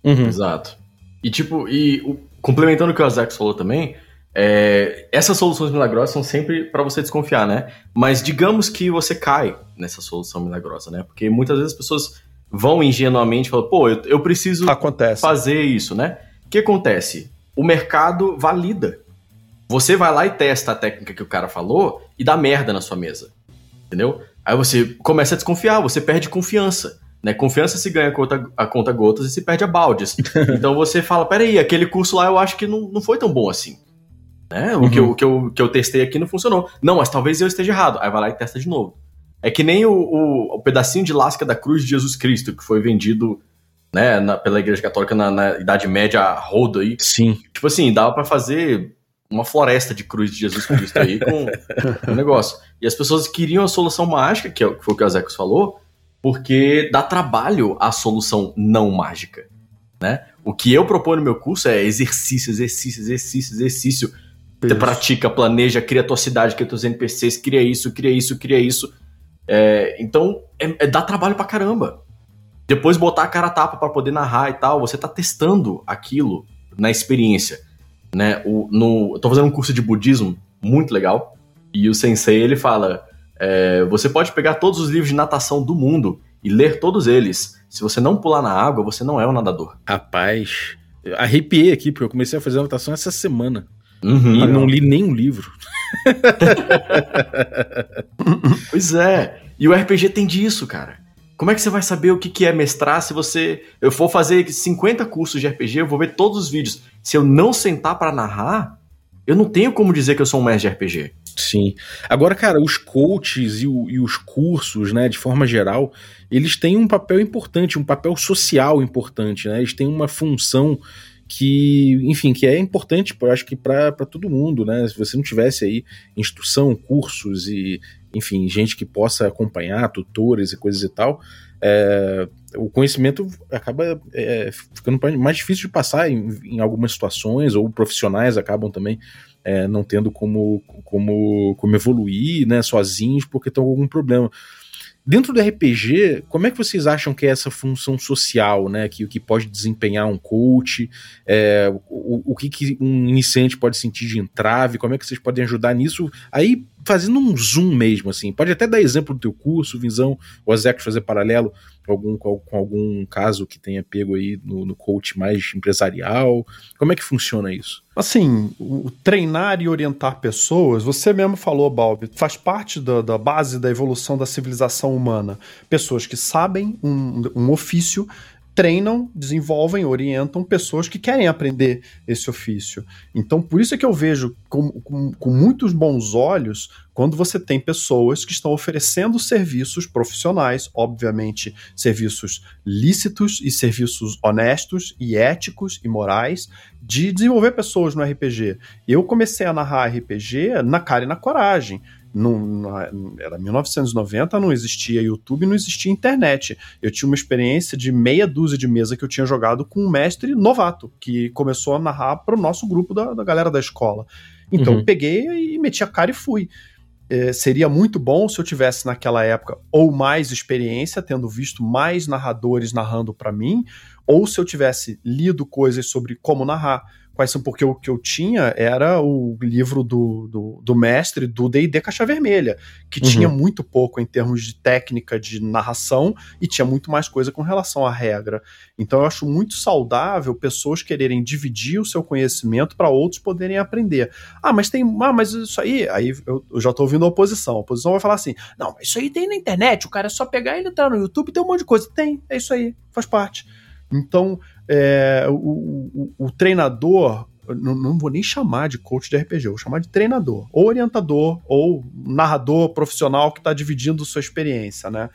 Uhum. Exato. E tipo, e o, complementando o que o Azax falou também, é, essas soluções milagrosas são sempre para você desconfiar, né? Mas digamos que você cai nessa solução milagrosa, né? Porque muitas vezes as pessoas vão ingenuamente falar, pô, eu, eu preciso acontece. fazer isso, né? O que acontece? o mercado valida. Você vai lá e testa a técnica que o cara falou e dá merda na sua mesa. Entendeu? Aí você começa a desconfiar, você perde confiança. Né? Confiança se ganha a conta, a conta gotas e se perde a baldes. então você fala: peraí, aquele curso lá eu acho que não, não foi tão bom assim. Né? Uhum. O, que eu, o que, eu, que eu testei aqui não funcionou. Não, mas talvez eu esteja errado. Aí vai lá e testa de novo. É que nem o, o, o pedacinho de lasca da cruz de Jesus Cristo, que foi vendido né, na, pela Igreja Católica na, na, Idade Média rodo aí. Sim. Tipo assim, dava para fazer uma floresta de cruz de Jesus Cristo aí com o negócio. E as pessoas queriam a solução mágica, que, é, que foi o que o Azecos falou, porque dá trabalho a solução não mágica, né? O que eu proponho no meu curso é exercício, exercício, exercício, exercício. Você pratica, planeja, cria tua cidade, cria teus NPCs, cria isso, cria isso, cria isso. É, então, é, é, dá trabalho pra caramba. Depois botar a cara a tapa para poder narrar e tal, você tá testando aquilo na experiência, né? O, no, eu tô fazendo um curso de budismo muito legal e o sensei ele fala, é, você pode pegar todos os livros de natação do mundo e ler todos eles. Se você não pular na água, você não é um nadador. Rapaz, arrepiei aqui porque eu comecei a fazer natação essa semana. Uhum, e não li nenhum livro. pois é. E o RPG tem disso, cara. Como é que você vai saber o que é mestrar se você. Eu for fazer 50 cursos de RPG, eu vou ver todos os vídeos. Se eu não sentar para narrar, eu não tenho como dizer que eu sou um mestre de RPG. Sim. Agora, cara, os coaches e, o, e, os cursos, né, de forma geral, eles têm um papel importante, um papel social importante, né? Eles têm uma função que, enfim, que é importante, eu acho que para todo mundo, né? Se você não tivesse aí instrução, cursos e, enfim, gente que possa acompanhar, tutores e coisas e tal, é, o conhecimento acaba é, ficando mais difícil de passar em, em, algumas situações, ou profissionais acabam também é, não tendo como, como, como evoluir né, sozinhos porque estão com algum problema. Dentro do RPG, como é que vocês acham que é essa função social, né? Que o que pode desempenhar um coach, é, o, o que, que um iniciante pode sentir de entrave, como é que vocês podem ajudar nisso? Aí fazendo um zoom mesmo, assim. Pode até dar exemplo do teu curso, visão, o Azek fazer paralelo com algum, com, com, algum caso que tenha pego aí no, no, coach mais empresarial. Como é que funciona isso? Assim, o treinar e orientar pessoas, você mesmo falou, Balbi, faz parte da, da base da evolução da civilização humana. Pessoas que sabem um, um ofício treinam, desenvolvem, orientam pessoas que querem aprender esse ofício. Então, por isso é que eu vejo com, com, com, muitos bons olhos quando você tem pessoas que estão oferecendo serviços profissionais, obviamente, serviços lícitos e serviços honestos e éticos e morais, de desenvolver pessoas no RPG. Eu comecei a narrar RPG na cara e na coragem. Não, era 1990, não existia YouTube, não existia internet. Eu tinha uma experiência de meia dúzia de mesa que eu tinha jogado com um mestre novato, que começou a narrar para o nosso grupo da, da galera da escola. Então, uhum. peguei e meti a cara e fui. É, seria muito bom se eu tivesse naquela época ou mais experiência, tendo visto mais narradores narrando para mim, ou se eu tivesse lido coisas sobre como narrar quais são, porque o que eu tinha era o livro do, do, do mestre do D&D Caixa Vermelha, que uhum. tinha muito pouco em termos de técnica de narração e tinha muito mais coisa com relação à regra. Então eu acho muito saudável pessoas quererem dividir o seu conhecimento para outros poderem aprender. Ah, mas tem, ah, mas isso aí, aí eu, eu já estou ouvindo a oposição. A oposição vai falar assim: "Não, mas isso aí tem na internet, o cara é só pegar e entrar no YouTube, tem um monte de coisa". Tem, é isso aí, faz parte. Então, é, o, o, o, treinador, não, não vou nem chamar de coach de RPG, vou chamar de treinador, ou orientador, ou narrador profissional que está dividindo sua experiência, né?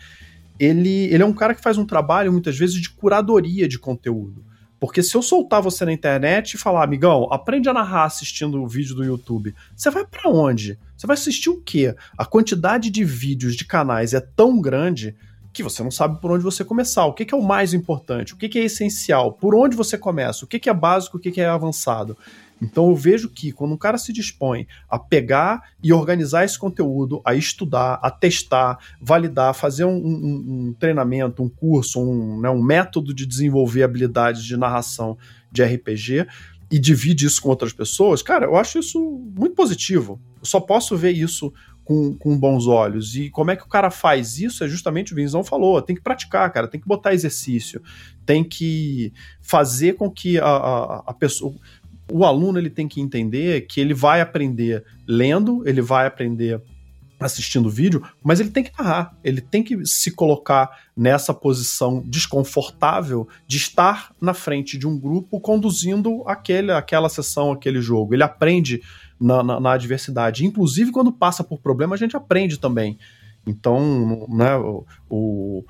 Ele, ele é um cara que faz um trabalho, muitas vezes, de curadoria de conteúdo. Porque se eu soltar você na internet e falar, amigão, aprende a narrar assistindo o vídeo do YouTube, você vai para onde? Você vai assistir o quê? A quantidade de vídeos de canais é tão grande que você não sabe por onde você começar. O que, que é o mais importante? O que, que é essencial? Por onde você começa? O que, que é básico? O que, é avançado? Então eu vejo que quando um cara se dispõe a pegar e organizar esse conteúdo, a estudar, a testar, validar, fazer um, um, um treinamento, um curso, um, né, um método de desenvolver habilidades de narração de RPG e divide isso com outras pessoas, cara, eu acho isso muito positivo. Eu só posso ver isso com, com bons olhos. E como é que o cara faz isso? É justamente o Vinzão falou: tem que praticar, cara, tem que botar exercício, tem que fazer com que a, a, a pessoa. O aluno ele tem que entender que ele vai aprender lendo, ele vai aprender assistindo vídeo, mas ele tem que narrar, ele tem que se colocar nessa posição desconfortável de estar na frente de um grupo conduzindo aquele, aquela sessão, aquele jogo. Ele aprende na, na, na adversidade. Inclusive, quando passa por problema, a gente aprende também. Então, né, o, o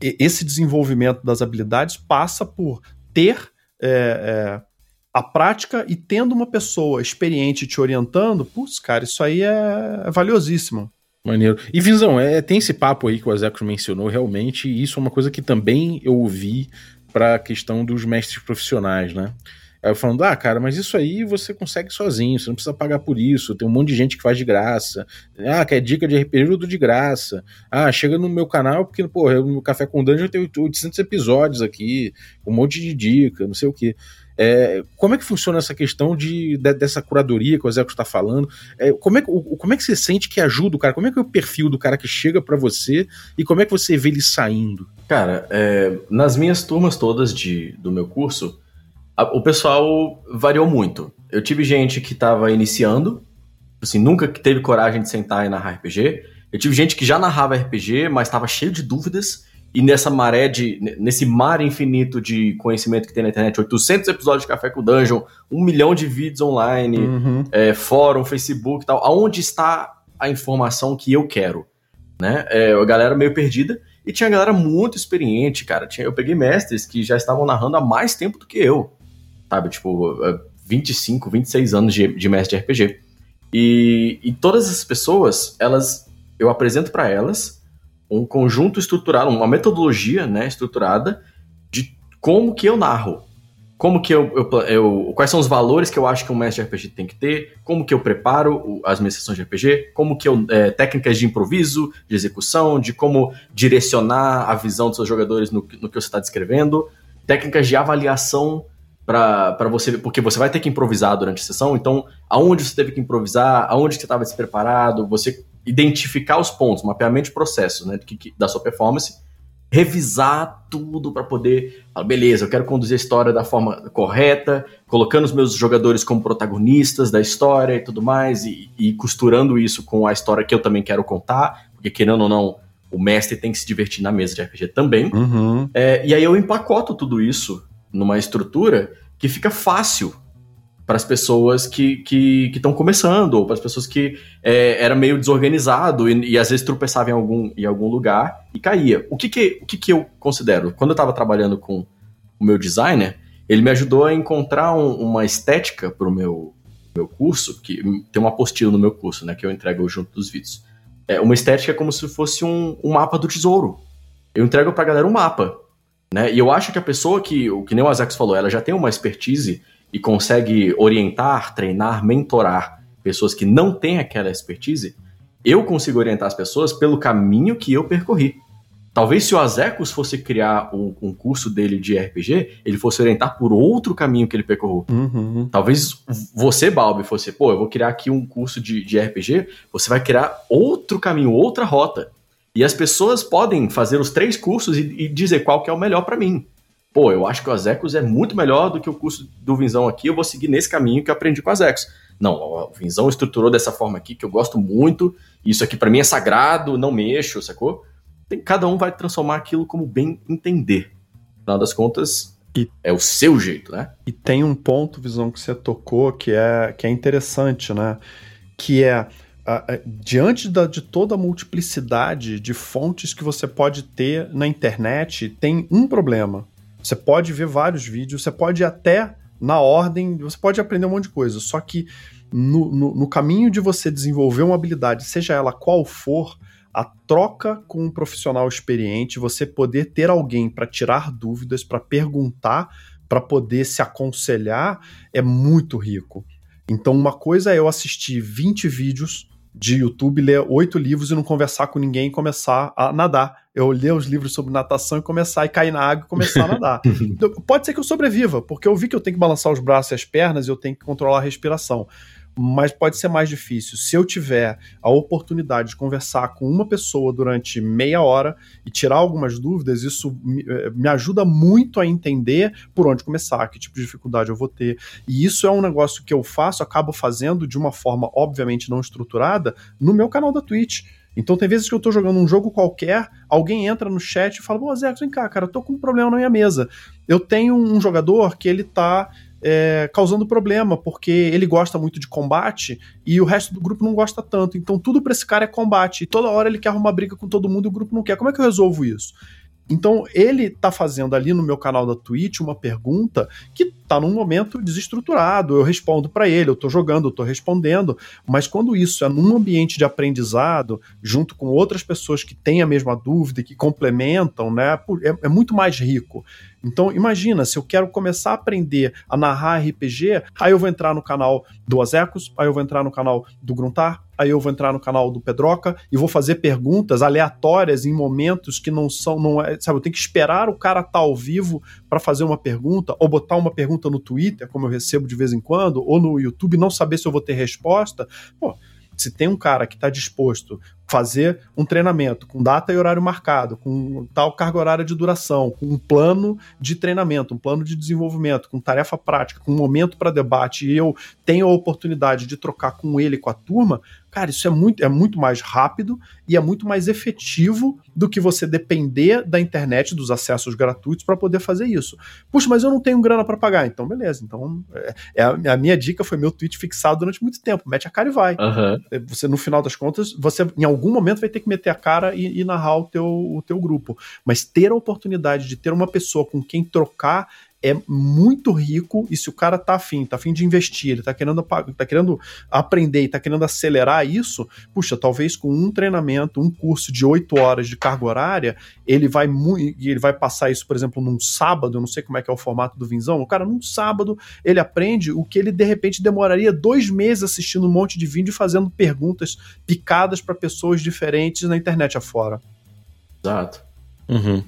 esse desenvolvimento das habilidades passa por ter é, é, a prática e tendo uma pessoa experiente te orientando, putz, cara, isso aí é, é valiosíssimo. Maneiro. E Vinzão, é, tem esse papo aí que o Azeco mencionou realmente, isso é uma coisa que também eu ouvi para a questão dos mestres profissionais, né? Aí eu falando, ah, cara, mas isso aí você consegue sozinho, você não precisa pagar por isso, tem um monte de gente que faz de graça. Ah, quer dica de RPG, de graça. Ah, chega no meu canal, porque, pô, no Café com Dungeon tem 800 episódios aqui, um monte de dica, não sei o que. É, como é que funciona essa questão de, de dessa curadoria que o Zé está falando? É, como, é, o, como é que você sente que ajuda o cara? Como é que é o perfil do cara que chega para você e como é que você vê ele saindo? Cara, é, nas minhas turmas todas de, do meu curso, a, o pessoal variou muito. Eu tive gente que estava iniciando, assim, nunca teve coragem de sentar e narrar RPG. Eu tive gente que já narrava RPG, mas estava cheio de dúvidas. E nessa maré de. nesse mar infinito de conhecimento que tem na internet, 800 episódios de Café com Dungeon, um milhão de vídeos online, uhum. é, fórum, Facebook e tal. Aonde está a informação que eu quero? Né? É, a galera meio perdida. E tinha galera muito experiente, cara. Tinha, eu peguei mestres que já estavam narrando há mais tempo do que eu sabe? Tipo, 25, é, 26 anos de, de mestre de RPG. E, e todas as pessoas, elas, eu apresento para elas um conjunto estruturado, uma metodologia, né, estruturada de como que eu narro, como que eu, eu, eu, quais são os valores que eu acho que um mestre de RPG tem que ter, como que eu preparo as minhas sessões de RPG, como que eu é, técnicas de improviso, de execução, de como direcionar a visão dos seus jogadores no, no que você está descrevendo, técnicas de avaliação para você, porque você vai ter que improvisar durante a sessão, então aonde você teve que improvisar, aonde você estava despreparado, você identificar os pontos, mapeamento de processos, né, da sua performance, revisar tudo para poder, falar, beleza, eu quero conduzir a história da forma correta, colocando os meus jogadores como protagonistas da história e tudo mais, e, e costurando isso com a história que eu também quero contar, porque querendo ou não, o mestre tem que se divertir na mesa de RPG também. Uhum. É, e aí eu empacoto tudo isso numa estrutura que fica fácil para as pessoas que estão começando, ou para as pessoas que é, era meio desorganizado e, e, às vezes tropeçava em algum, em algum lugar e caía. O que, que, o que, que eu considero? Quando eu estava trabalhando com o meu designer, ele me ajudou a encontrar um, uma estética para o meu, meu curso, que tem uma apostila no meu curso, né, que eu entrego junto dos vídeos. É uma estética como se fosse um, um mapa do tesouro. Eu entrego para a galera um mapa. Né? E eu acho que a pessoa que, o que nem o Azax falou, ela já tem uma expertise e consegue orientar, treinar, mentorar pessoas que não têm aquela expertise, eu consigo orientar as pessoas pelo caminho que eu percorri. Talvez se o Azecos fosse criar um, um, curso dele de RPG, ele fosse orientar por outro caminho que ele percorreu. Uhum. Talvez você, Balbi, fosse, pô, eu vou criar aqui um curso de, de RPG, você vai criar outro caminho, outra rota. E as pessoas podem fazer os três cursos e, e dizer qual que é o melhor para mim. Pô, eu acho que o Azecos é muito melhor do que o curso do Vinzão aqui, eu vou seguir nesse caminho que eu aprendi com o Azecos. Não, o Vinzão estruturou dessa forma aqui que eu gosto muito, isso aqui para mim é sagrado, não mexo, sacou? Tem, cada um vai transformar aquilo como bem entender. Afinal das contas, E, é o seu jeito, né? E tem um ponto, Visão, que você tocou que é, que é interessante, né? Que é diante da, de toda a multiplicidade de fontes que você pode ter na internet, tem um problema. Você pode ver vários vídeos, você pode até, na ordem, você pode aprender um monte de coisa. Só que no, no, no caminho de você desenvolver uma habilidade, seja ela qual for, a troca com um profissional experiente, você poder ter alguém para tirar dúvidas, para perguntar, para poder se aconselhar, é muito rico. Então, uma coisa é eu assistir 20 vídeos de YouTube, ler oito livros e não conversar com ninguém e começar a nadar. Eu ler os livros sobre natação e começar a cair na água e começar a nadar. Então, pode ser que eu sobreviva, porque eu vi que eu tenho que balançar os braços e as pernas e eu tenho que controlar a respiração mas pode ser mais difícil. Se eu tiver a oportunidade de conversar com uma pessoa durante meia hora e tirar algumas dúvidas, isso me, eh, me ajuda muito a entender por onde começar, que tipo de dificuldade eu vou ter. E isso é um negócio que eu faço, acabo fazendo de uma forma, obviamente, não estruturada, no meu canal da Twitch. Então tem vezes que eu tô jogando um jogo qualquer, alguém entra no chat e fala, pô, Zé, vem cá, cara, eu tô com um problema na minha mesa. Eu tenho um jogador que ele tá é, causando problema, porque ele gosta muito de combate e o resto do grupo não gosta tanto. Então tudo para esse cara é combate. E toda hora ele quer arrumar briga com todo mundo e o grupo não quer. Como é que eu resolvo isso? Então, ele tá fazendo ali no meu canal da Twitch uma pergunta que tá num momento desestruturado. Eu respondo para ele, eu tô jogando, eu tô respondendo, mas quando isso é num ambiente de aprendizado, junto com outras pessoas que têm a mesma dúvida que complementam, né, é, é muito mais rico. Então, imagina, se eu quero começar a aprender a narrar RPG, aí eu vou entrar no canal do Azecos, aí eu vou entrar no canal do Gruntar, aí eu vou entrar no canal do Pedroca e vou fazer perguntas aleatórias em momentos que não são, não é, sabe, eu tenho que esperar o cara estar tá ao vivo para fazer uma pergunta ou botar uma pergunta no Twitter, como eu recebo de vez em quando, ou no YouTube, não saber se eu vou ter resposta. Pô, se tem um cara que está disposto fazer um treinamento com data e horário marcado, com tal carga horária de duração, com um plano de treinamento, um plano de desenvolvimento, com tarefa prática, com um momento para debate, e eu tenho a oportunidade de trocar com ele, com a turma, Cara, isso é muito, é muito mais rápido e é muito mais efetivo do que você depender da internet, dos acessos gratuitos para poder fazer isso. Puxa, mas eu não tenho grana para pagar. Então, beleza. Então, é, é a, minha dica foi meu tweet fixado durante muito tempo. Mete a cara e vai. Uhum. Você, no final das contas, você em algum momento vai ter que meter a cara e, e narrar o teu, o teu grupo. Mas ter a oportunidade de ter uma pessoa com quem trocar é muito rico e se o cara tá afim, tá afim de investir, ele tá querendo, tá querendo aprender e tá querendo acelerar isso, puxa, talvez com um treinamento, um curso de oito horas de carga horária, ele vai ele vai passar isso, por exemplo, num sábado, eu não sei como é que é o formato do Vinzão, o cara num sábado ele aprende o que ele de repente demoraria dois meses assistindo um monte de vídeo e fazendo perguntas picadas para pessoas diferentes na internet afora. Exato. Uhum.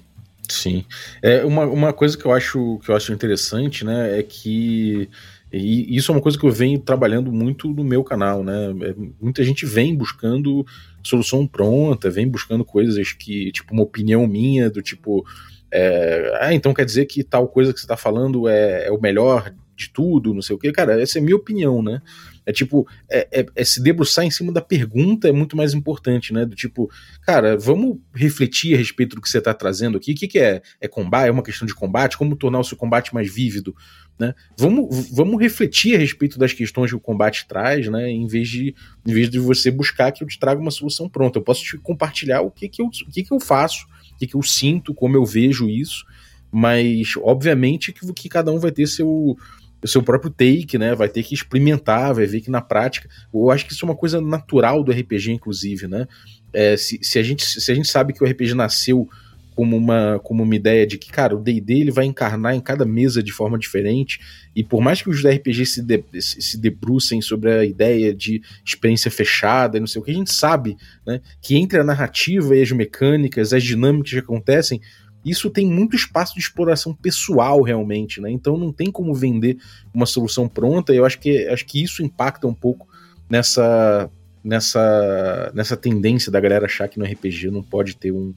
Sim. É uma, uma coisa que eu acho que eu acho interessante, né, é que e isso é uma coisa que eu venho trabalhando muito no meu canal, né? É, muita gente vem buscando solução pronta, vem buscando coisas que, tipo, uma opinião minha, do tipo, é, ah, então quer dizer que tal coisa que você está falando é, é o melhor de tudo, não sei o que. Cara, essa é a minha opinião, né? É tipo, é, é, é, se debruçar em cima da pergunta é muito mais importante, né? Do tipo, cara, vamos refletir a respeito do que você está trazendo aqui. O que, que é? É combate? É uma questão de combate? Como tornar o seu combate mais vívido? Né? Vamos, vamos refletir a respeito das questões que o combate traz, né? Em vez de, em vez de você buscar que eu te traga uma solução pronta. Eu posso te compartilhar o que, que, eu, o que, que eu faço, o que, que eu sinto, como eu vejo isso, mas obviamente que, que cada um vai ter seu o seu próprio take, né? Vai ter que experimentar, vai ver que na prática. Eu acho que isso é uma coisa natural do RPG, inclusive, né? É, se, se, a gente, se a gente sabe que o RPG nasceu como uma, como uma ideia de que, cara, o D&D ele vai encarnar em cada mesa de forma diferente, e por mais que os RPGs se, de, se debrucem sobre a ideia de experiência fechada, não sei o que, a gente sabe, né, que entre a narrativa e as mecânicas, as dinâmicas que acontecem, isso tem muito espaço de exploração pessoal realmente, né? Então não tem como vender uma solução pronta. Eu acho que acho que isso impacta um pouco nessa nessa nessa tendência da galera achar que no RPG não pode ter um,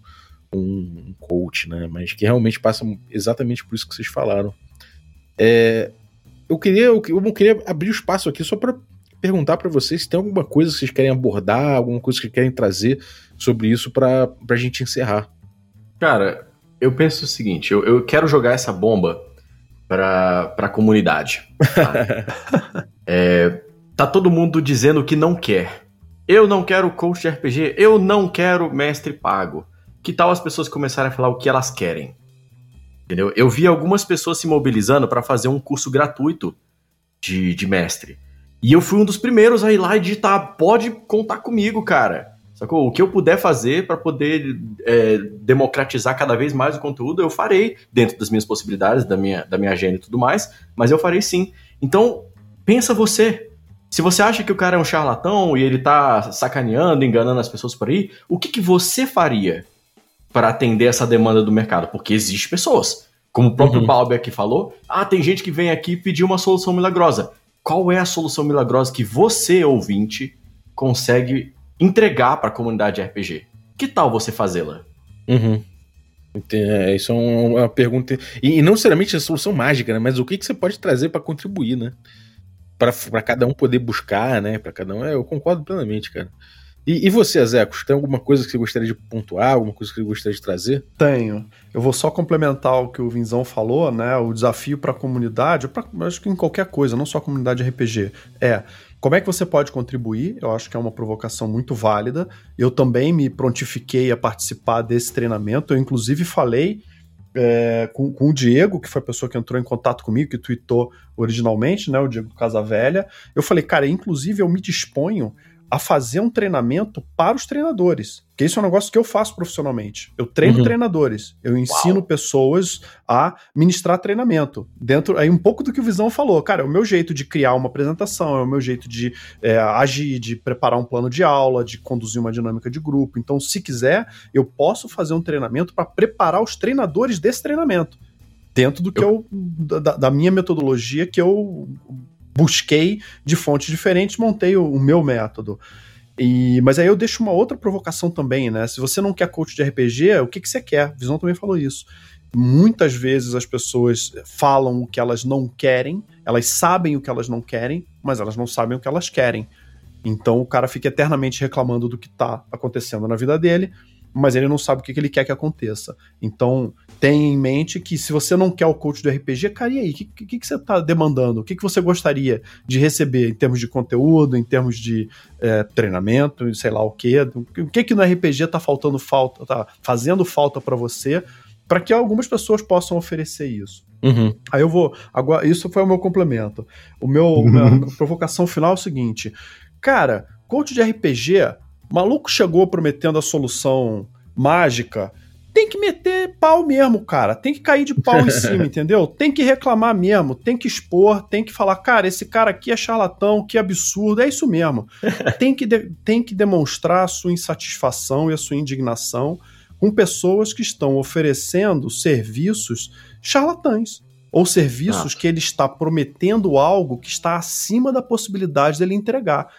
um, coach, né? Mas que realmente passa exatamente por isso que vocês falaram. É, eu queria eu, eu queria abrir o espaço aqui só para perguntar para vocês se tem alguma coisa que vocês querem abordar, alguma coisa que querem trazer sobre isso para a gente encerrar. Cara, eu penso o seguinte, eu, eu quero jogar essa bomba para a comunidade. Tá? é, tá todo mundo dizendo que não quer. Eu não quero coach de RPG, eu não quero mestre pago. Que tal as pessoas começarem a falar o que elas querem? Entendeu? Eu vi algumas pessoas se mobilizando para fazer um curso gratuito de, de mestre. E eu fui um dos primeiros a ir lá e digitar: pode contar comigo, cara. Sacou? O que eu puder fazer para poder é, democratizar cada vez mais o conteúdo, eu farei, dentro das minhas possibilidades, da minha, da minha agenda e tudo mais, mas eu farei sim. Então, pensa você. Se você acha que o cara é um charlatão e ele tá sacaneando, enganando as pessoas por aí, o que, que você faria para atender essa demanda do mercado? Porque existe pessoas. Como o próprio uhum. Balbi aqui falou, ah, tem gente que vem aqui pedir uma solução milagrosa. Qual é a solução milagrosa que você, ouvinte, consegue entregar para a comunidade RPG. Que tal você fazê-la? Uhum. É, isso é uma pergunta. E, não necessariamente a solução mágica, né? Mas o que, que você pode trazer para contribuir, né? Para cada um poder buscar, né? Para cada um. É, eu concordo plenamente, cara. E, e você, Zecos, tem alguma coisa que você gostaria de pontuar, alguma coisa que você gostaria de trazer? Tenho. Eu vou só complementar o que o Vinzão falou, né? O desafio para a comunidade, pra, acho que em qualquer coisa, não só a comunidade RPG, é como é que você pode contribuir? Eu acho que é uma provocação muito válida. Eu também me prontifiquei a participar desse treinamento. Eu, inclusive, falei é, com, com, o Diego, que foi a pessoa que entrou em contato comigo, que tweetou originalmente, né? O Diego Casavelha. Eu falei, cara, inclusive eu me disponho a fazer um treinamento para os treinadores. Que isso é um negócio que eu faço profissionalmente. Eu treino uhum. treinadores, eu ensino Uau. pessoas a ministrar treinamento. Dentro aí um pouco do que o Visão falou, cara, é o meu jeito de criar uma apresentação, é o meu jeito de é, agir, de preparar um plano de aula, de conduzir uma dinâmica de grupo. Então, se quiser, eu posso fazer um treinamento para preparar os treinadores desse treinamento dentro do que eu, eu da, da minha metodologia que eu busquei de fontes diferentes, montei o, o meu método. E, mas aí eu deixo uma outra provocação também, né? Se você não quer coach de RPG, o que, que você quer? Visão também falou isso. Muitas vezes as pessoas falam o que elas não querem, elas sabem o que elas não querem, mas elas não sabem o que elas querem. Então o cara fica eternamente reclamando do que está acontecendo na vida dele, mas ele não sabe o que, que ele quer que aconteça. Então, tenha em mente que se você não quer o coach do RPG, cara, e aí? O que, que, que, você está demandando? O que, que você gostaria de receber em termos de conteúdo, em termos de é, treinamento, sei lá o quê? O que, que no RPG está faltando falta, tá fazendo falta para você, para que algumas pessoas possam oferecer isso. Uhum. Aí eu vou. Agora, isso foi o meu complemento. O meu, uhum. minha provocação final é o seguinte: cara, coach de RPG maluco chegou prometendo a solução mágica, tem que meter pau mesmo, cara. Tem que cair de pau em cima, entendeu? Tem que reclamar mesmo, tem que expor, tem que falar, cara, esse cara aqui é charlatão, que absurdo, é isso mesmo. tem, que tem que demonstrar a sua insatisfação e a sua indignação com pessoas que estão oferecendo serviços charlatães. Ou serviços ah. que ele está prometendo algo que está acima da possibilidade dele entregar.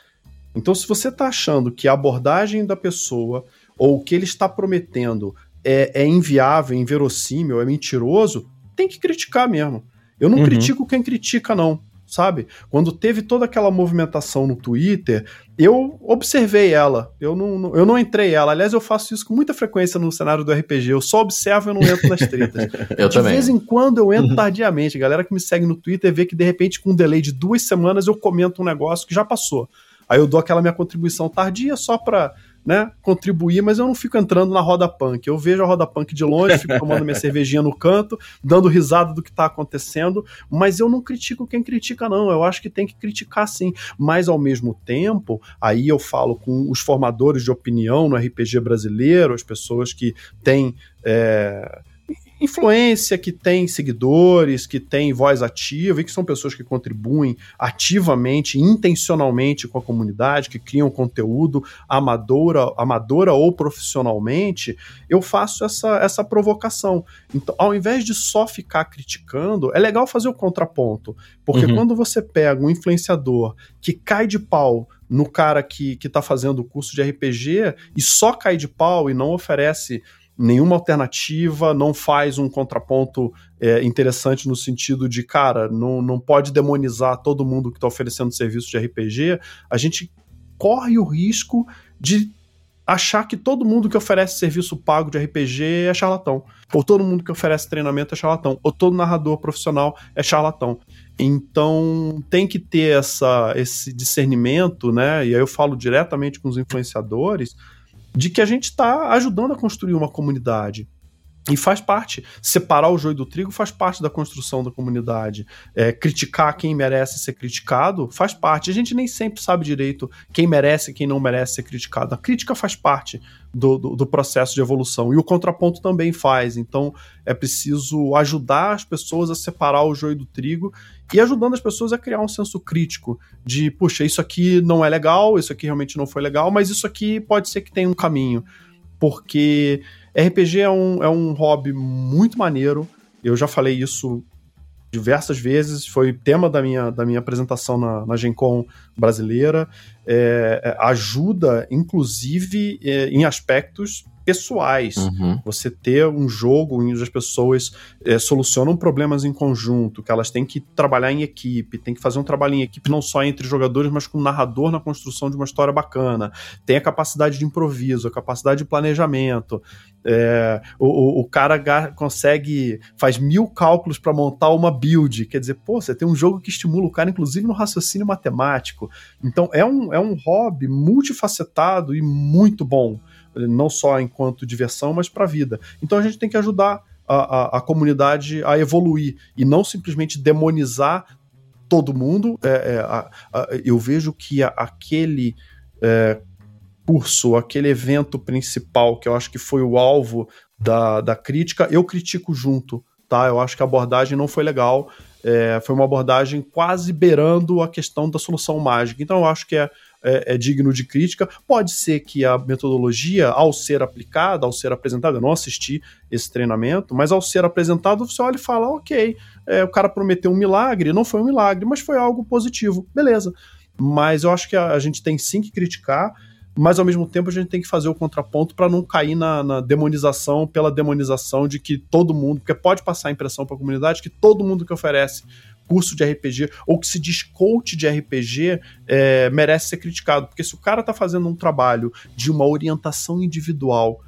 Então, se você está achando que a abordagem da pessoa ou o que ele está prometendo é, é inviável, inverossímil, é mentiroso, tem que criticar mesmo. Eu não uhum. critico quem critica, não sabe? Quando teve toda aquela movimentação no Twitter, eu observei ela. Eu não, eu não entrei ela. Aliás, eu faço isso com muita frequência no cenário do RPG. Eu só observo e não entro nas tretas. eu de também. vez em quando eu entro tardiamente. A galera que me segue no Twitter vê que de repente, com um delay de duas semanas, eu comento um negócio que já passou. Aí eu dou aquela minha contribuição tardia só para né, contribuir, mas eu não fico entrando na roda punk. Eu vejo a roda punk de longe, fico tomando minha cervejinha no canto, dando risada do que está acontecendo, mas eu não critico quem critica, não. Eu acho que tem que criticar sim. Mas ao mesmo tempo, aí eu falo com os formadores de opinião no RPG brasileiro, as pessoas que têm. É, influência, que tem seguidores, que tem voz ativa e que são pessoas que contribuem ativamente, intencionalmente com a comunidade, que criam conteúdo amadora, amadora ou profissionalmente, eu faço essa, essa provocação. Então, ao invés de só ficar criticando, é legal fazer o contraponto, porque uhum. quando você pega um influenciador que cai de pau no cara que, que tá fazendo o curso de RPG e só cai de pau e não oferece nenhuma alternativa, não faz um contraponto é, interessante no sentido de, cara, não, não pode demonizar todo mundo que está oferecendo serviço de RPG, a gente corre o risco de achar que todo mundo que oferece serviço pago de RPG é charlatão. Ou todo mundo que oferece treinamento é charlatão. Ou todo narrador profissional é charlatão. Então tem que ter essa, esse discernimento, né? E aí eu falo diretamente com os influenciadores, de que a gente está ajudando a construir uma comunidade. E faz parte. Separar o joio do trigo faz parte da construção da comunidade. É, criticar quem merece ser criticado faz parte. A gente nem sempre sabe direito quem merece e quem não merece ser criticado. A crítica faz parte do, do, do, processo de evolução. E o contraponto também faz. Então é preciso ajudar as pessoas a separar o joio do trigo e ajudando as pessoas a criar um senso crítico de, puxa, isso aqui não é legal, isso aqui realmente não foi legal, mas isso aqui pode ser que tenha um caminho. Porque RPG é um, é um hobby muito maneiro. Eu já falei isso diversas vezes, foi tema da minha, da minha apresentação na, na Gen Con brasileira. É, é ajuda, inclusive, é, em aspectos pessoais. Uhum. Você ter um jogo onde as pessoas é, solucionam problemas em conjunto, que elas têm que trabalhar em equipe, tem que fazer um trabalho em equipe não só entre jogadores, mas com o narrador na construção de uma história bacana. Tem a capacidade de improviso, a capacidade de planejamento. É, o, o, cara consegue, faz mil cálculos para montar uma build. Quer dizer, pô, você tem um jogo que estimula o cara, inclusive no raciocínio matemático. Então é um, é um hobby multifacetado e muito bom não só enquanto diversão, mas para a vida. Então a gente tem que ajudar a, a, a, comunidade a evoluir e não simplesmente demonizar todo mundo. É, é, a, eu vejo que aquele é, curso, aquele evento principal, que eu acho que foi o alvo da, da crítica, eu critico junto. Tá, eu acho que a abordagem não foi legal. É, foi uma abordagem quase beirando a questão da solução mágica. Então eu acho que é é, é, digno de crítica. Pode ser que a metodologia, ao ser aplicada, ao ser apresentada, eu não assisti esse treinamento, mas ao ser apresentado, você olha e fala: ok, é, o cara prometeu um milagre, não foi um milagre, mas foi algo positivo, beleza. Mas eu acho que a, a gente tem sim que criticar mas ao mesmo tempo a gente tem que fazer o contraponto para não cair na, na, demonização pela demonização de que todo mundo, porque pode passar a impressão para a comunidade que todo mundo que oferece curso de RPG ou que se diz coach de RPG é, merece ser criticado. Porque se o cara está fazendo um trabalho de uma orientação individual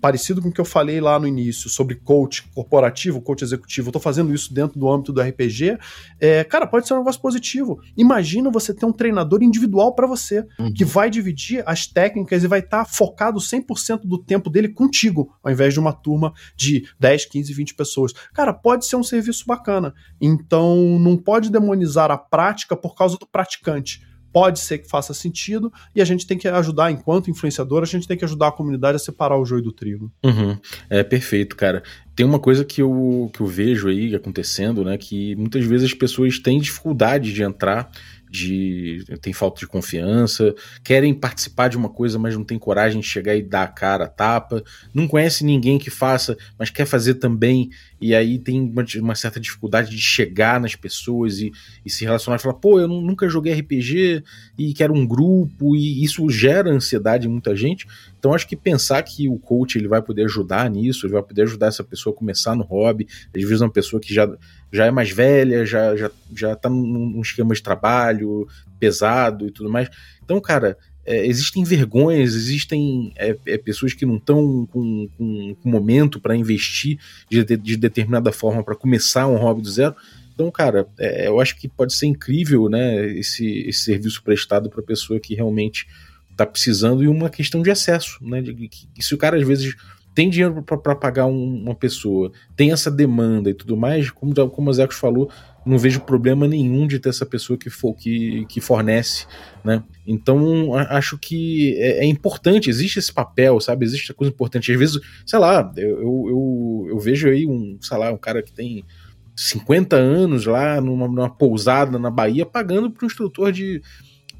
parecido com o que eu falei lá no início sobre coach corporativo, coach executivo, eu tô fazendo isso dentro do âmbito do RPG, é, cara, pode ser um negócio positivo. Imagina você ter um treinador individual para você, uhum. que vai dividir as técnicas e vai estar tá focado 100% do tempo dele contigo, ao invés de uma turma de 10, 15, 20 pessoas. Cara, pode ser um serviço bacana. Então, não pode demonizar a prática por causa do praticante pode ser que faça sentido e a gente tem que ajudar, enquanto influenciador, a gente tem que ajudar a comunidade a separar o joio do trigo. Uhum. É perfeito, cara. Tem uma coisa que eu, que eu vejo aí acontecendo, né? Que muitas vezes as pessoas têm dificuldade de entrar de tem falta de confiança, querem participar de uma coisa, mas não tem coragem de chegar e dar a cara a tapa, não conhece ninguém que faça, mas quer fazer também, e aí tem uma, uma certa dificuldade de chegar nas pessoas e, e se relacionar e falar, pô, eu nunca joguei RPG e quero um grupo, e isso gera ansiedade em muita gente. Então acho que pensar que o coach ele vai poder ajudar nisso, ele vai poder ajudar essa pessoa a começar no hobby, às vezes uma pessoa que já já é mais velha, já, já, já tá num, num esquema de trabalho pesado e tudo mais. Então, cara, é, existem vergonhas, existem é, é, pessoas que não estão com, com, com, momento para investir de, de, de, determinada forma para começar um hobby do zero. Então, cara, é, eu acho que pode ser incrível, né, esse, esse serviço prestado para pessoa que realmente está precisando e uma questão de acesso, né, de, se o cara às vezes tem dinheiro para pagar um, uma pessoa, tem essa demanda e tudo mais, como, como o Zecos falou, não vejo problema nenhum de ter essa pessoa que, for, que, que fornece, né? Então, acho que é, é, importante, existe esse papel, sabe? Existe coisa importante. Às vezes, sei lá, eu, eu, eu, vejo aí um, sei lá, um cara que tem 50 anos lá numa, numa pousada na Bahia pagando para um instrutor de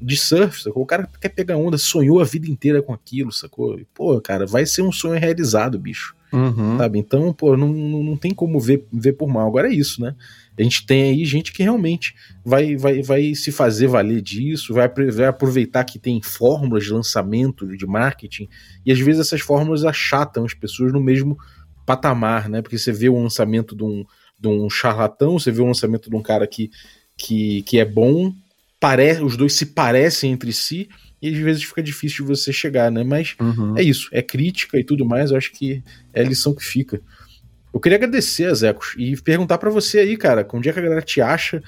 de surf, sacou? O cara quer pegar onda, sonhou a vida inteira com aquilo, sacou? E, pô, cara, vai ser um sonho realizado, bicho. Uhum. Sabe? Então, pô, não, não tem como ver, ver por mal. Agora é isso, né? A gente tem aí gente que realmente vai, vai, vai se fazer valer disso, vai, vai aproveitar que tem fórmulas de lançamento, de marketing, e às vezes essas fórmulas achatam as pessoas no mesmo patamar, né? Porque você vê o lançamento de um, de um charlatão, você vê o lançamento de um cara que, que, que é bom, pare, os dois se parecem entre si, e às vezes fica difícil de você chegar, né? Mas Uhum. é isso, é crítica e tudo mais, eu acho que é a lição que fica. Eu queria agradecer Zecos e perguntar pra você aí, cara, onde é que a galera te acha,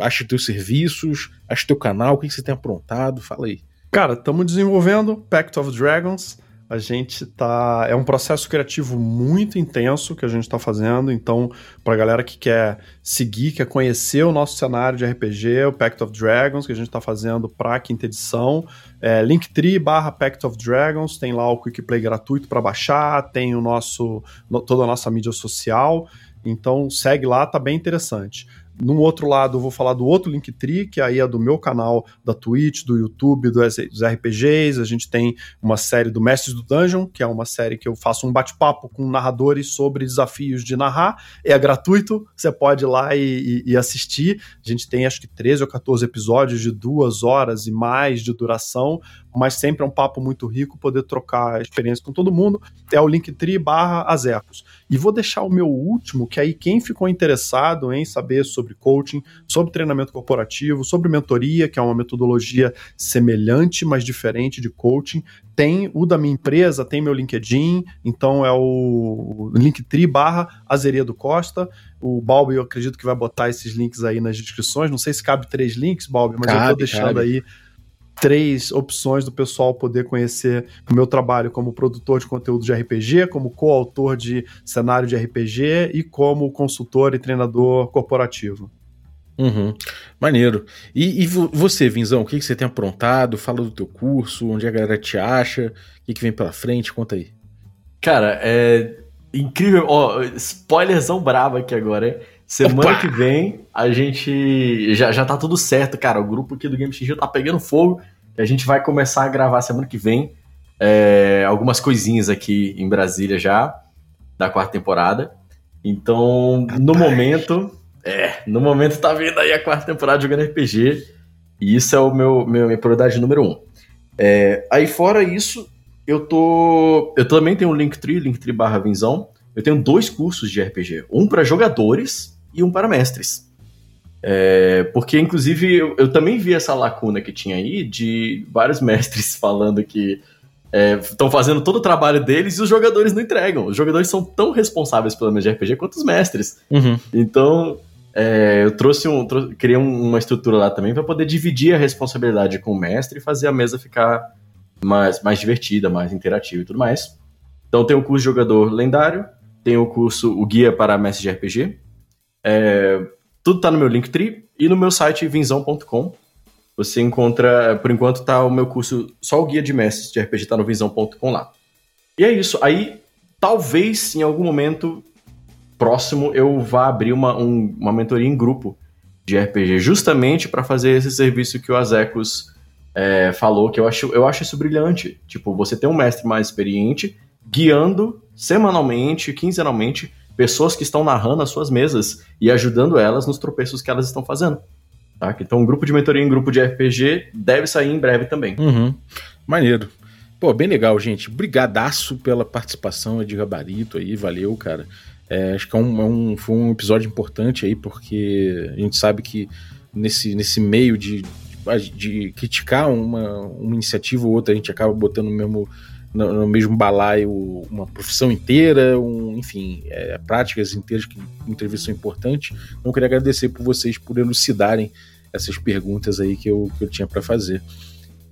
acha teus serviços, acha teu canal, o que que você tem aprontado, fala aí. Cara, estamos desenvolvendo Pact of Dragons. A gente tá. É um processo criativo muito intenso que a gente está fazendo. Então, pra galera que quer seguir, quer conhecer o nosso cenário de RPG, o Pact of Dragons, que a gente está fazendo para a quinta edição. É, Linktree barra Pact of Dragons, tem lá o Quick Play gratuito para baixar, tem o nosso. no- toda a nossa mídia social. Então segue lá, tá bem interessante. No outro lado, eu vou falar do outro Linktree, que aí é do meu canal da Twitch, do YouTube, do- dos RPGs. A gente tem uma série do Mestres do Dungeon, que é uma série que eu faço um bate-papo com narradores sobre desafios de narrar. É gratuito, você pode ir lá e, e- e assistir. A gente tem acho que 13 ou 14 episódios de duas horas e mais de duração, mas sempre é um papo muito rico poder trocar experiência com todo mundo. É o Linktree barra Azecos. E vou deixar o meu último, que aí quem ficou interessado em saber sobre coaching, sobre treinamento corporativo, sobre mentoria, que é uma metodologia semelhante, mas diferente de coaching, tem o da minha empresa, tem meu LinkedIn, então é o Linktree barra Azeria do Costa. O Balbi, eu acredito que vai botar esses links aí nas descrições. Não sei se cabe três links, Balbi, mas eu Cabe, tô deixando cabe. aí três opções do pessoal poder conhecer o meu trabalho como produtor de conteúdo de RPG, como coautor de cenário de RPG e como consultor e treinador corporativo. Uhum. Maneiro. E, e vo- você, Vinzão, o que, que você tem aprontado? Fala do teu curso, onde a galera te acha, o que, que vem pela frente, conta aí. Cara, é incrível. Ó, spoilerzão brabo aqui agora, hein? Semana Opa! que vem a gente. Já, já tá tudo certo, cara. O grupo aqui do Game XG tá pegando fogo. A gente vai começar a gravar semana que vem é, algumas coisinhas aqui em Brasília já, da quarta temporada. Então, no Rapaz. momento. É, no momento tá vindo aí a quarta temporada jogando RPG. E isso é o meu, meu minha prioridade número um. É, aí fora isso, eu tô. Eu também tenho um Linktree, Linktree barra Vinzão. Eu tenho dois cursos de RPG. Um para jogadores e um para mestres. É, porque, inclusive, eu, eu também vi essa lacuna que tinha aí de vários mestres falando que estão fazendo todo o trabalho deles e os jogadores não entregam. Os jogadores são tão responsáveis pela mesa de RPG quanto os mestres. Uhum. Então, é, eu trouxe um. trou- criei um- uma estrutura lá também para poder dividir a responsabilidade com o mestre e fazer a mesa ficar mais, mais divertida, mais interativa e tudo mais. Então tem o curso de jogador lendário, tem o curso o guia para mestre de RPG. É, tudo tá no meu Linktree e no meu site vinzão.com. Você encontra, por enquanto tá o meu curso, só o guia de mestres de RPG tá no vinzão.com lá. E é isso. Aí, talvez em algum momento próximo eu vá abrir uma, um- uma mentoria em grupo de RPG, justamente para fazer esse serviço que o Azecos é, falou, que eu acho, eu acho isso brilhante. Tipo, você tem um mestre mais experiente guiando semanalmente, quinzenalmente, pessoas que estão narrando as suas mesas e ajudando elas nos tropeços que elas estão fazendo. Tá? Então, um grupo de mentoria em grupo de RPG deve sair em breve também. Uhum. Maneiro. Pô, bem legal, gente. Brigadaço pela participação de gabarito aí, valeu, cara. É, acho que é um, é um- foi um episódio importante aí, porque a gente sabe que nesse, nesse meio de, de, de criticar uma, uma iniciativa ou outra, a gente acaba botando no mesmo, no, no mesmo balaio uma profissão inteira, um, enfim, é, práticas inteiras que vezes são importantes. Então, eu queria agradecer por vocês por elucidarem essas perguntas aí que eu, que eu tinha para fazer.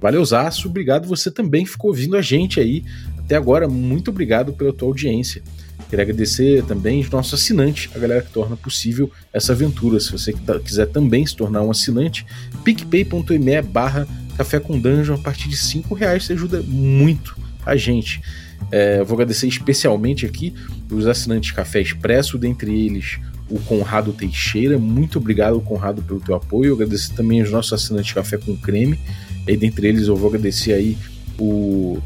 Valeu, Zaço. Obrigado você também ficou ouvindo a gente aí até agora. Muito obrigado pela tua audiência. Queria agradecer também os nossos assinantes, a galera que torna possível essa aventura. Se você tá- quiser também se tornar um assinante, picpay.me barra café com dungeon, a partir de 5 reais você ajuda muito a gente. É, vou agradecer especialmente aqui os assinantes Café Expresso, dentre eles o Conrado Teixeira. Muito obrigado, Conrado, pelo teu apoio. Eu agradecer também os nossos assinantes Café com Creme. E dentre eles eu vou agradecer aí o,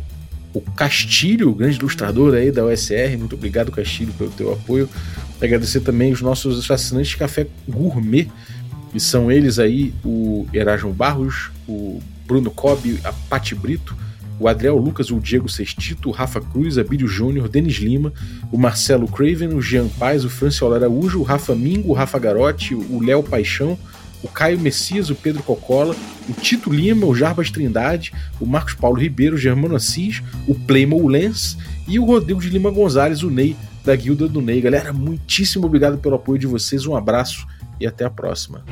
o Castilho, o grande ilustrador aí da OSR. Muito obrigado, Castilho, pelo teu apoio. Agradecer também os nossos assinantes Café Gourmet, que são eles aí o Erasmo Barros, o Bruno Cobb, a Pati Brito, o Adriel Lucas, o Diego Sestito, o Rafa Cruz, Abílio Júnior, Denis Lima, o Marcelo Craven, o Jean Paz, o Franciolo Araújo, o Rafa Mingo, o Rafa Garotti, o Léo Paixão, o Caio Messias, o Pedro Cocola, o Tito Lima, o Jarbas Trindade, o Marcos Paulo Ribeiro, o Germano Assis, o Playmo Lens e o Rodrigo de Lima Gonzalez, o Ney, da Guilda do Ney. Galera, muitíssimo obrigado pelo apoio de vocês, um abraço e até a próxima.